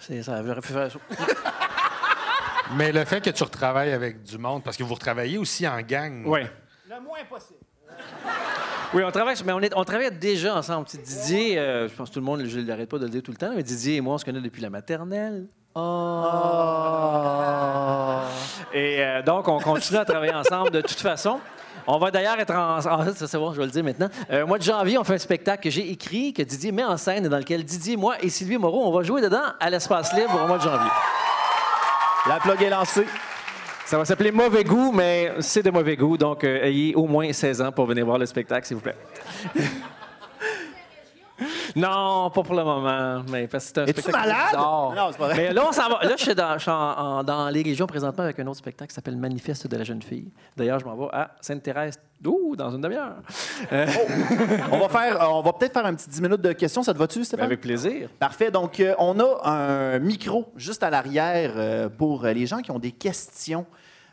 C'est ça. j'aurais pu faire ça. Mais le fait que tu retravailles avec du monde, parce que vous retravaillez aussi en gang. Ouais. Le moins possible. Oui, on travaille, mais on, est, on travaille déjà ensemble. Tu sais, Didier, euh, je pense que tout le monde, je n'arrête pas de le dire tout le temps, mais Didier et moi, on se connaît depuis la maternelle. Ah. Et euh, donc, on continue à travailler ensemble de toute façon. On va d'ailleurs être en. en ça, c'est bon, je vais le dire maintenant. Euh, au mois de janvier, on fait un spectacle que j'ai écrit, que Didier met en scène, et dans lequel Didier, moi et Sylvie Moreau, on va jouer dedans à l'espace libre au mois de janvier. La plug est lancée. Ça va s'appeler Mauvais goût, mais c'est de mauvais goût, donc euh, ayez au moins 16 ans pour venir voir le spectacle, s'il vous plaît. Non, pas pour le moment, mais parce que c'est un Es-tu spectacle malade? bizarre. Non, c'est pas vrai. Mais là, on s'en va. Là, je suis, dans, je suis en- en- dans les régions présentement avec un autre spectacle qui s'appelle Manifeste de la jeune fille. D'ailleurs, je m'en vais à Sainte-Thérèse, ouh, dans une demi-heure. Euh, On va faire, euh, on va peut-être faire un petit 10 minutes de questions. Ça te va-tu, Stéphane? avec plaisir. Parfait. Donc, euh, on a un micro juste à l'arrière euh, pour euh, les gens qui ont des questions.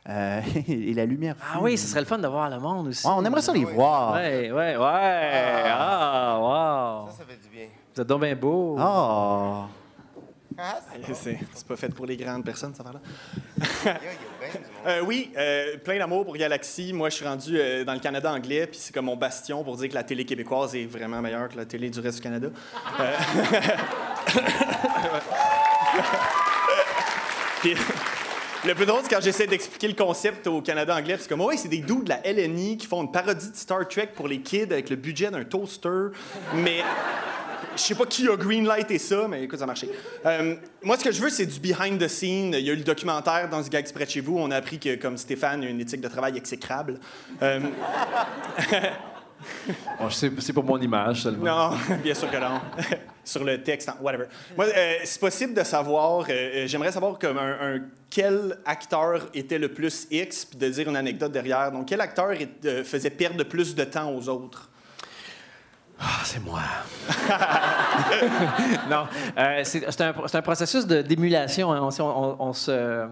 Euh, et la lumière. Ah oui, ce serait le fun de voir le monde aussi. Ouais, on aimerait ça les voir. Ouais, ouais, ouais. Ah, wow. Ça fait du bien. Vous êtes donc bien beau. Ah. C'est c'est pas fait pour les grandes personnes, ça va là. Euh, oui, euh, plein d'amour pour Galaxy. Moi, je suis rendu euh, dans le Canada anglais, puis c'est comme mon bastion pour dire que la télé québécoise est vraiment meilleure que la télé du reste du Canada. Euh, Puis, le plus drôle, c'est quand j'essaie d'expliquer le concept au Canada anglais, puis c'est comme, oui, c'est des doux de la LNI qui font une parodie de Star Trek pour les kids avec le budget d'un toaster, mais je sais pas qui a greenlighté ça, mais écoute, ça a marché. Euh, moi, ce que je veux, c'est du behind the scene. Il y a eu le documentaire dans ce gag près de chez vous. On a appris que, comme Stéphane, il a une éthique de travail exécrable. Euh, Bon, c'est pour mon image seulement. non, bien sûr que non. Sur le texte, en- whatever. Moi, euh, c'est possible de savoir, euh, j'aimerais savoir comme un, un- quel acteur était le plus X, puis de dire une anecdote derrière. Donc, quel acteur est- euh, faisait perdre plus de temps aux autres? Ah, c'est moi. non, euh, c'est un, un processus d'émulation. hein. On, se,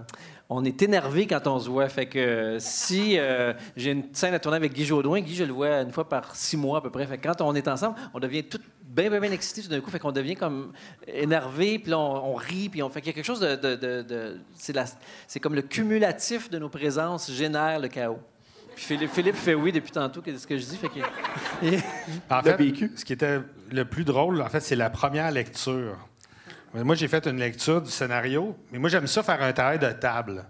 on est énervé quand on se voit. Fait euh, si euh, j'ai une scène à tourner avec Guy Jodoin, Guy, je le vois une fois par six mois à peu près. Fait quand on est ensemble, on devient tout bien, bien, bien excité tout d'un coup. Fait qu'on devient comme énervé, puis on, rit, puis on fait quelque chose de... de, de- de- c'est comme le cumulatif de nos présences génère le chaos. Puis Philippe, Philippe fait oui depuis tantôt, qu'est-ce que je dis? Fait que... En fait, ce qui était le plus drôle, en fait, c'est la première lecture. Moi, j'ai fait une lecture du scénario, mais moi, j'aime ça faire un travail de table.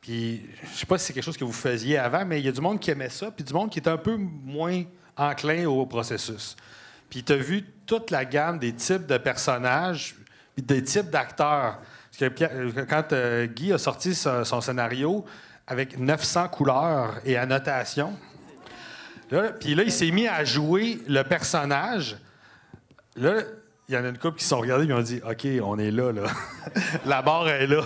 Puis, je sais pas si c'est quelque chose que vous faisiez avant, mais il y a du monde qui aimait ça, puis du monde qui est un peu moins enclin au processus. Puis, tu as vu toute la gamme des types de personnages, puis des types d'acteurs. Parce que Pierre- euh, quand euh, Guy a sorti son, son scénario avec 900 couleurs et annotations, puis là, il s'est mis à jouer le personnage. Là, il y en a une couple qui se sont regardés et ont dit OK, on est là, là. la barre est là.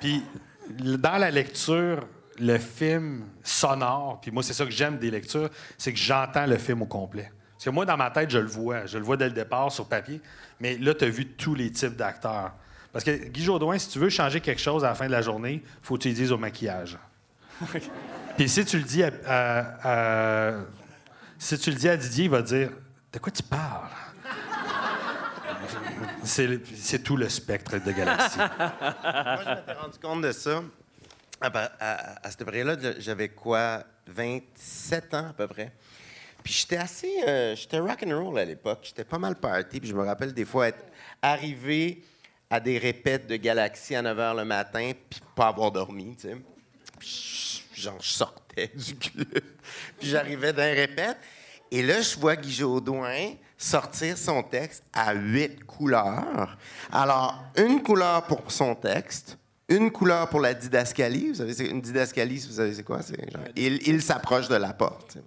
Puis dans la lecture, le film sonore, puis moi, c'est ça que j'aime des lectures, c'est que j'entends le film au complet. Parce que moi, dans ma tête, je le vois. Je le vois dès le départ sur papier. Mais là, tu as vu tous les types d'acteurs. Parce que Guy Jodoin, si tu veux changer quelque chose à la fin de la journée, faut que tu dises au maquillage. Puis si tu le dis à, si tu le dis à Didier, il va dire De quoi tu parles? C'est tout le spectre de Galaxy. Moi, je m'étais rendu compte de ça. À, à, cette période-là, j'avais quoi? 27 ans à peu près. Puis j'étais assez. euh, j'étais rock'n'roll à l'époque. J'étais pas mal party. Puis je me rappelle des fois être arrivé à des répètes de Galaxy à 9 h le matin, puis pas avoir dormi, tu sais. Genre, je sortais du club. Puis j'arrivais d'un répète. Et là, je vois Guy Jodoin sortir son texte à huit couleurs. Alors, une couleur pour son texte, une couleur pour la didascalie. Vous savez, une didascalie, vous savez, c'est quoi? C'est genre, il il s'approche de la porte.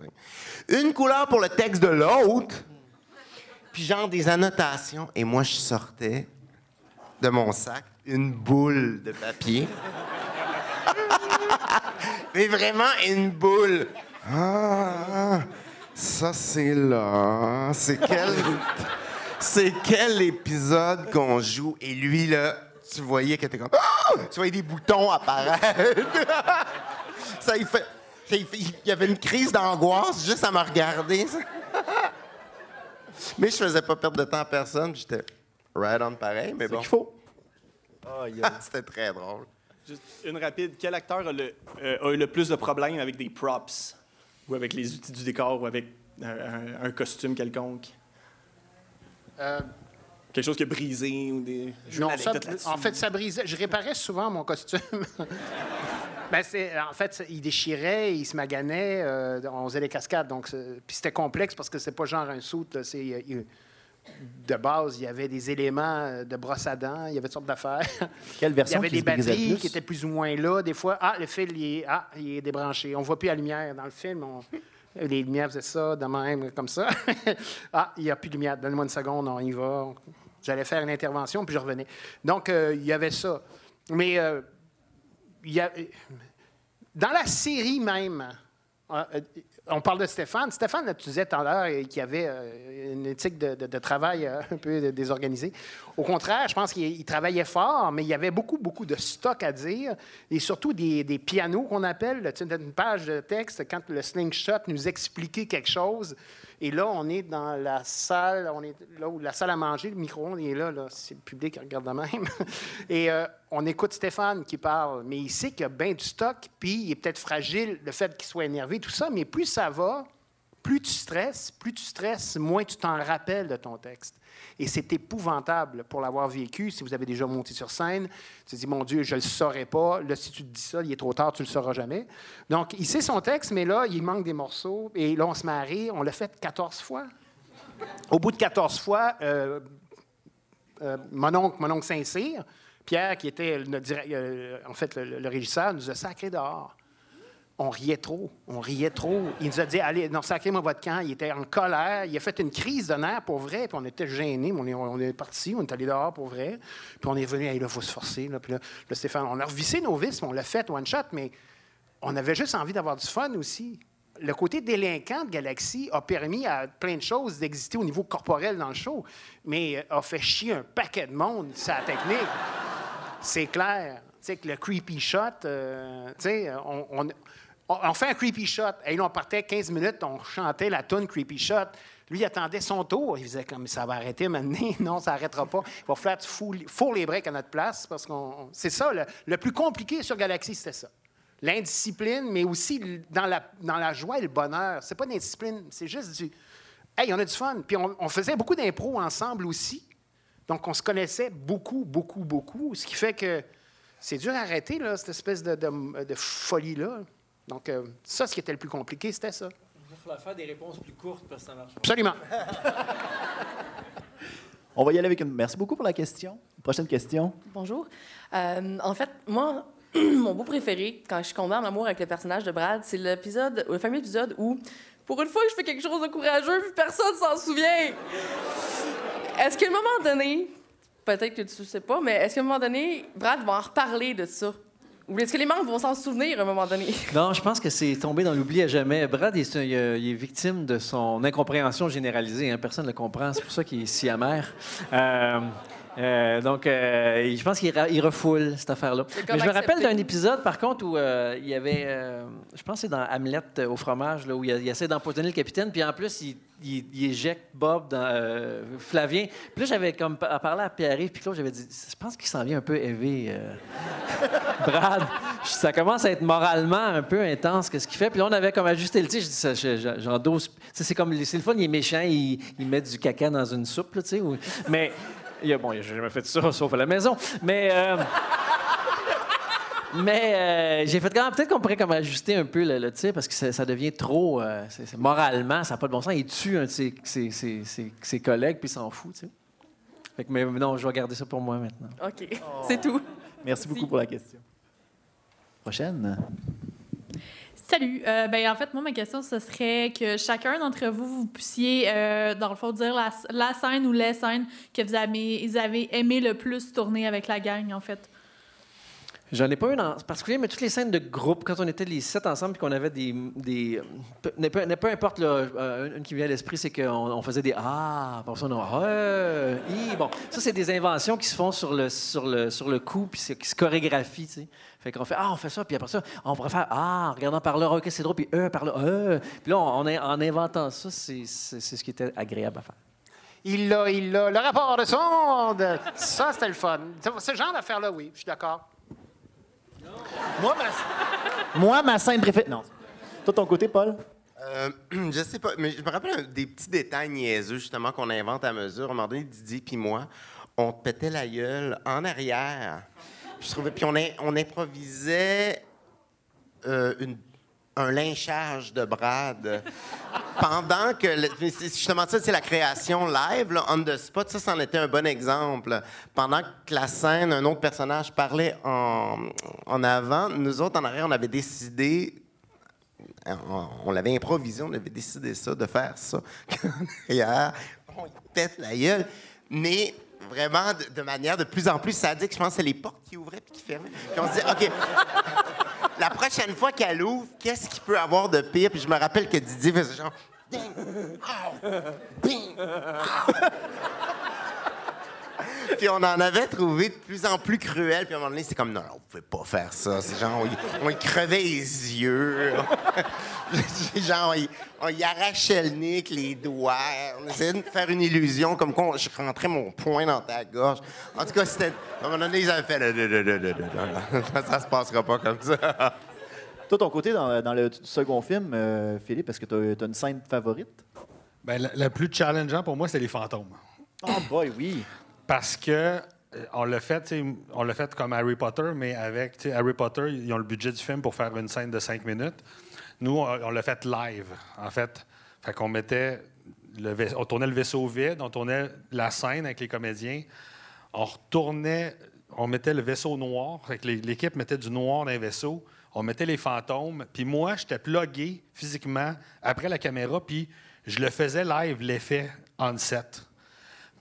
Une couleur pour le texte de l'autre, puis genre des annotations. Et moi, je sortais de mon sac une boule de papier. Mais vraiment une boule. Ah, ça c'est là. C'est quel. C'est quel épisode qu'on joue? Et lui, là, tu voyais qu'il était comme. Ah! Tu voyais des boutons apparaître. ça, il fait. Il fait- il y avait une crise d'angoisse juste à me regarder. ça. Mais je faisais pas perdre de temps à personne. J'étais right on pareil, mais C'est bon. qu'il faut. C'était très drôle. Juste une rapide. Quel acteur a, le, euh, a eu le plus de problèmes avec des props? Ou avec les outils du décor ou avec un, un- costume quelconque? Euh, Quelque chose qui a brisé ou des. Non, ça, en fait, ça brisait. Je réparais souvent mon costume. ben, c'est, en fait, il déchirait, il se maganait, euh, on faisait des cascades. Donc, puis c'était complexe parce que c'est pas genre un soute. c'est, euh, de base, il y avait des éléments euh, de brosse à dents, il y avait toutes sortes d'affaires. Quelle Il y version avait qui des batteries qui étaient plus ou moins là. Des fois, ah, le fil, il est, ah, il est débranché. On voit plus la lumière dans le film. on- les lumières faisaient ça, de même, comme ça. ah, il n'y a plus de lumière. Donne-moi une seconde, on y va. J'allais faire une intervention, puis je revenais. Donc, euh, il y avait ça. Mais euh, il y a- dans la série même, euh, on parle de Stéphane. Stéphane, tu disais tout à l'heure euh, qu'il avait euh, une éthique de, travail euh, un peu désorganisée. Au contraire, je pense qu'il il travaillait fort, mais il y avait beaucoup, beaucoup de stock à dire et surtout des, pianos qu'on appelle, tu une page de texte, quand le slingshot nous expliquait quelque chose. Et là, on est dans la salle, on est là où la salle à manger, le micro-ondes est là, c'est le public qui regarde de même. Et on écoute Stéphane qui parle, mais il sait qu'il y a bien du stock, puis il est peut-être fragile, le fait qu'il soit énervé, tout ça, mais plus ça va, plus tu stresses, plus tu stresses, moins tu t'en rappelles de ton texte. Et c'est épouvantable pour l'avoir vécu. Si vous avez déjà monté sur scène, tu te dis, mon Dieu, je ne le saurais pas. Là, si tu te dis ça, il est trop tard, tu ne le sauras jamais. Donc, il sait son texte, mais là, il manque des morceaux. Et là, on se rire. On l'a fait 14 fois. Au bout de 14 fois, euh, euh, mon oncle, mon oncle Saint-Cyr, Pierre, qui était le, euh, en fait le, régisseur, nous a sacré dehors. On riait trop, on riait trop. Il nous a dit, allez, non, sacrez-moi votre camp. Il était en colère. Il a fait une crise de nerfs pour vrai. Puis on était gênés. On est, on est parti, on est allé dehors pour vrai. Puis on est revenu, hey, là, il faut se forcer. Puis là, Stéphane, on a revissé nos vis, mais on l'a fait one shot, mais on avait juste envie d'avoir du fun aussi. Le côté délinquant de Galaxy a permis à plein de choses d'exister au niveau corporel dans le show, mais euh, a fait chier un paquet de monde, sa technique. C'est clair. Tu sais, que le creepy shot, euh, tu sais, on, fait un creepy shot. Et là, on partait 15 minutes, on chantait la tune creepy shot. Lui, attendait son tour. Il faisait comme ça va arrêter maintenant. Non, ça n'arrêtera pas. Il va falloir fourres les breaks à notre place parce qu'on. C'est ça. Le, plus compliqué sur Galaxy, c'était ça. L'indiscipline, mais aussi dans la, dans la joie et le bonheur. C'est pas d'indiscipline, c'est juste du. Hey, on a du fun. Puis on, on faisait beaucoup d'impro ensemble aussi. Donc, on se connaissait beaucoup, beaucoup, beaucoup. Ce qui fait que c'est dur à arrêter, là, cette espèce de, de- de folie-là. Donc, euh, ça, ce qui était le plus compliqué, c'était ça. Il va falloir faire des réponses plus courtes parce que ça marche pas. Absolument. On va y aller avec une. Merci beaucoup pour la question. Prochaine question. Bonjour. Euh, en fait, moi, mon beau préféré, quand je suis tombée en amour avec le personnage de Brad, c'est l'épisode, le fameux épisode où, pour une fois que je fais quelque chose de courageux, puis personne s'en souvient. Est-ce qu'à un moment donné, peut-être que tu sais pas, mais est-ce qu'à un moment donné, Brad va en reparler de ça? Ou est-ce que les membres vont s'en souvenir à un moment donné? Non, je pense que c'est tombé dans l'oubli à jamais. Brad, il est, il est- il est victime de son incompréhension généralisée. hein. Personne ne le comprend. C'est pour ça qu'il est si amer. Euh, euh, donc, euh, je pense qu'il refoule cette affaire-là. Mais je me rappelle d'un épisode, par contre, où il y avait, je pense que c'est dans Hamlet au fromage, là, où il, il essaie d'empoisonner le capitaine, puis en plus, il, il- il éjecte Bob dans euh, Flavien. Puis là, j'avais comme pa- parlé à Pierre-Yves, puis Claude, j'avais dit, je pense qu'il s'en vient un peu élevé. euh, Brad, ça commence à être moralement un peu intense, qu'est-ce qu'il fait. Puis là, on avait comme ajusté le tir. Je dis, j'endosse. C'est comme, c'est le fun, il est méchant, il, met du caca dans une soupe, tu sais. ou- Mais, il a, bon, a jamais fait ça, sauf à la maison. Mais, euh, mais euh, j'ai fait quand même, peut-être qu'on pourrait comme ajuster un peu le, le tir parce que ça, ça devient trop, euh, moralement, ça n'a pas de bon sens. Il tue un de ses, ses- ses- ses- ses collègues, puis il s'en fout, tu sais. Fait que, mais non, je vais garder ça pour moi maintenant. OK, c'est tout. Merci beaucoup pour la question. Prochaine. Salut. Euh, ben, en fait, moi, ma question, ce serait que chacun d'entre vous, vous puissiez, euh, dans le fond, dire la, la scène ou les scènes que vous avez, vous avez aimé le plus tourner avec la gang, en fait. J'en ai pas une en particulier, mais toutes les scènes de groupe, quand on était les sept ensemble et qu'on avait des. des peu, peu- importe, euh, une qui vient à l'esprit, c'est qu'on on faisait des Ah, pour ça, on a Ah, hi. Bon, ça, c'est des inventions qui se font sur le, sur le, sur le coup, puis qui se chorégraphient, tu sais. Fait qu'on fait Ah, on fait ça, puis après ça, on pourrait faire Ah, regardant par là, OK, c'est drôle, puis eux, par là, euh. Puis là, on, est- en inventant ça, c'est ce qui était agréable à faire. Il l'a, il l'a. Le rapport de sonde. Ça, c'était le fun. Ce genre d'affaire-là, oui, je suis d'accord. Moi, ma, Moi, ma scène préférée. Non. Toi, ton côté, Paul? Euh, je sais pas, mais je me rappelle des petits détails niaiseux, justement, qu'on invente à mesure. À un moment donné, Didier puis moi, on pétait la gueule en arrière. Puis, on, on improvisait euh, une- un lynchage de Brad. Pendant que... le- justement, ça, c'est la création live, on the spot. Ça, c'en était un bon exemple. Pendant que la scène, un autre personnage parlait en, avant, nous autres, en arrière, on avait décidé on, l'avait improvisé, on avait décidé ça, de faire ça. Hier, on pète la gueule. Mais vraiment, de, manière de plus en plus sadique, je pense que c'est les portes qui ouvraient puis qui fermaient. Puis on se dit, OK, la prochaine fois qu'elle ouvre, qu'est-ce qu'il peut avoir de pire? Puis je me rappelle que Didier faisait genre, ding, ow, ding, ow. Puis on en avait trouvé de plus en plus cruel. Puis à un moment donné, c'est comme, non, non, vous pouvez pas faire ça. C'est genre, on y, on y crevait les yeux. genre, on y, on y arrachait le nez avec les doigts. On essayait de faire une illusion, comme quoi on- je rentrais mon poing dans ta gorge. En tout cas, c'était... À un moment donné, ils avaient fait... Ça, ça se passera pas comme ça. Toi, ton côté, dans, dans le second film, euh, Philippe, est-ce que tu as, une scène favorite? Ben, la, la plus challengeant pour moi, c'est les fantômes. Oh boy, oui. Parce que euh, on l'a fait, on l'a fait comme Harry Potter, mais avec Harry Potter, ils ont le budget du film pour faire une scène de cinq minutes. Nous, on, l'a fait live, en fait. Fait qu'on mettait le on tournait le vaisseau vide, on tournait la scène avec les comédiens, on retournait, on mettait le vaisseau noir, fait que l'équipe mettait du noir dans les vaisseaux, on mettait les fantômes, puis moi, j'étais plugué physiquement après la caméra, puis je le faisais live, l'effet on set.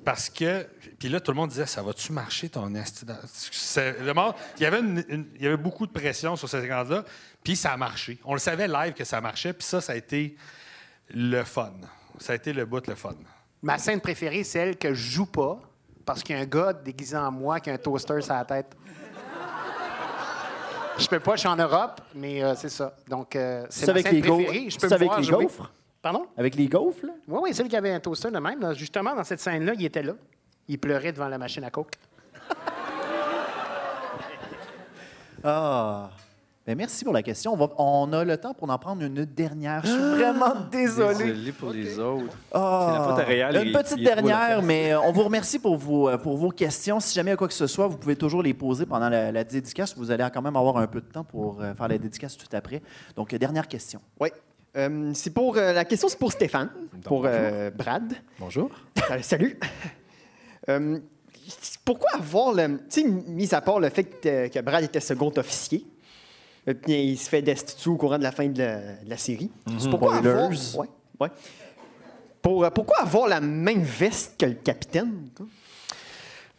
Parce que, puis là, tout le monde disait, ça va-tu marcher ton esti le monde- il, y avait une- une- il y avait beaucoup de pression sur cette séquence-là, puis ça a marché. On le savait live que ça marchait, puis ça, ça a été le fun. Ça a été le bout, le fun. Ma scène préférée, c'est celle que je joue pas parce qu'il y a un gars déguisé en moi qui a un toaster sur la tête. Je peux pas, je suis en Europe, mais euh, c'est ça. Donc, euh, c'est ma avec scène préférée. Je peux me avec voir les jouer. gaufres? Pardon? Avec les gaufres, là? Oui, oui, celui qui avait un toaster de même. là, justement, dans cette scène-là, il était là. Il pleurait devant la machine à coke. Ah. Ben, merci pour la question. On, va- on a le temps pour en prendre une dernière. Je suis vraiment désolé. Désolé pour les autres. Ah. C'est la faute à Réal, Une il- petite il dernière, mais euh, on vous remercie pour vos, euh, pour vos questions. Si jamais il y a quoi que ce soit, vous pouvez toujours les poser pendant la, la dédicace. Vous allez quand même avoir un peu de temps pour euh, faire la dédicace tout après. Donc, dernière question. Oui. Euh, c'est pour euh, la question, c'est pour Stéphane, pour euh, Brad. Bonjour. Salut. Pourquoi avoir le. Tu sais, mis à part le fait que, que Brad était second officier, puis il se fait destituer au courant de la fin de la, de la série? C'est pourquoi avoir. Ouais, ouais. Pour, pourquoi avoir la même veste que le capitaine? quoi?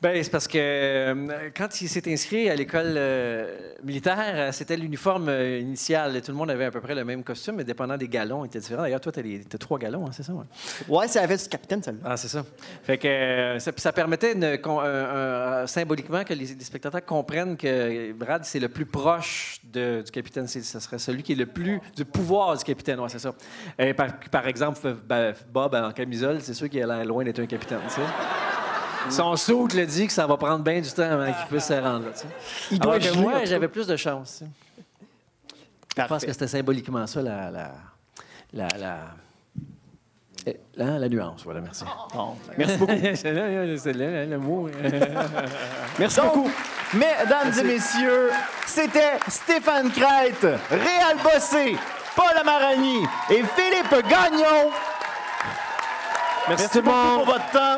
Ben, c'est parce que euh, quand il s'est inscrit à l'école euh, militaire, euh, c'était l'uniforme euh, initial. Tout le monde avait à peu près le même costume, mais dépendant des galons, il était différent. D'ailleurs, toi, tu as, trois galons, hein, c'est ça? ouais? Ouais, c'est la veste du capitaine, celle-là. Ah, c'est ça. Fait que ça, ça permettait une- qu'on- un- un- symboliquement que les, les spectateurs comprennent que Brad, c'est le plus proche de- du capitaine. Ce serait celui qui est le plus du pouvoir du capitaine. Ouais, c'est ça. Et par, par exemple, ben, Bob en camisole, c'est sûr qu'il a l'air loin d'être un capitaine. tu sais. Son soute le dit que ça va prendre bien du temps avant qu'il puisse se rendre là. tu sais. Il doit Alors que geler, en moi, tout j'avais plus de chance. tu sais. Je pense que c'était symboliquement ça, la. la, la, la- eh, la- la nuance, voilà, merci. Merci beaucoup. c'est là, c'est là, le mot. Merci beaucoup. mesdames et messieurs, c'était Stéphane Crête, Réal Bossé, Paul Amarani et Philippe Gagnon. Merci, Merci beaucoup pour votre temps.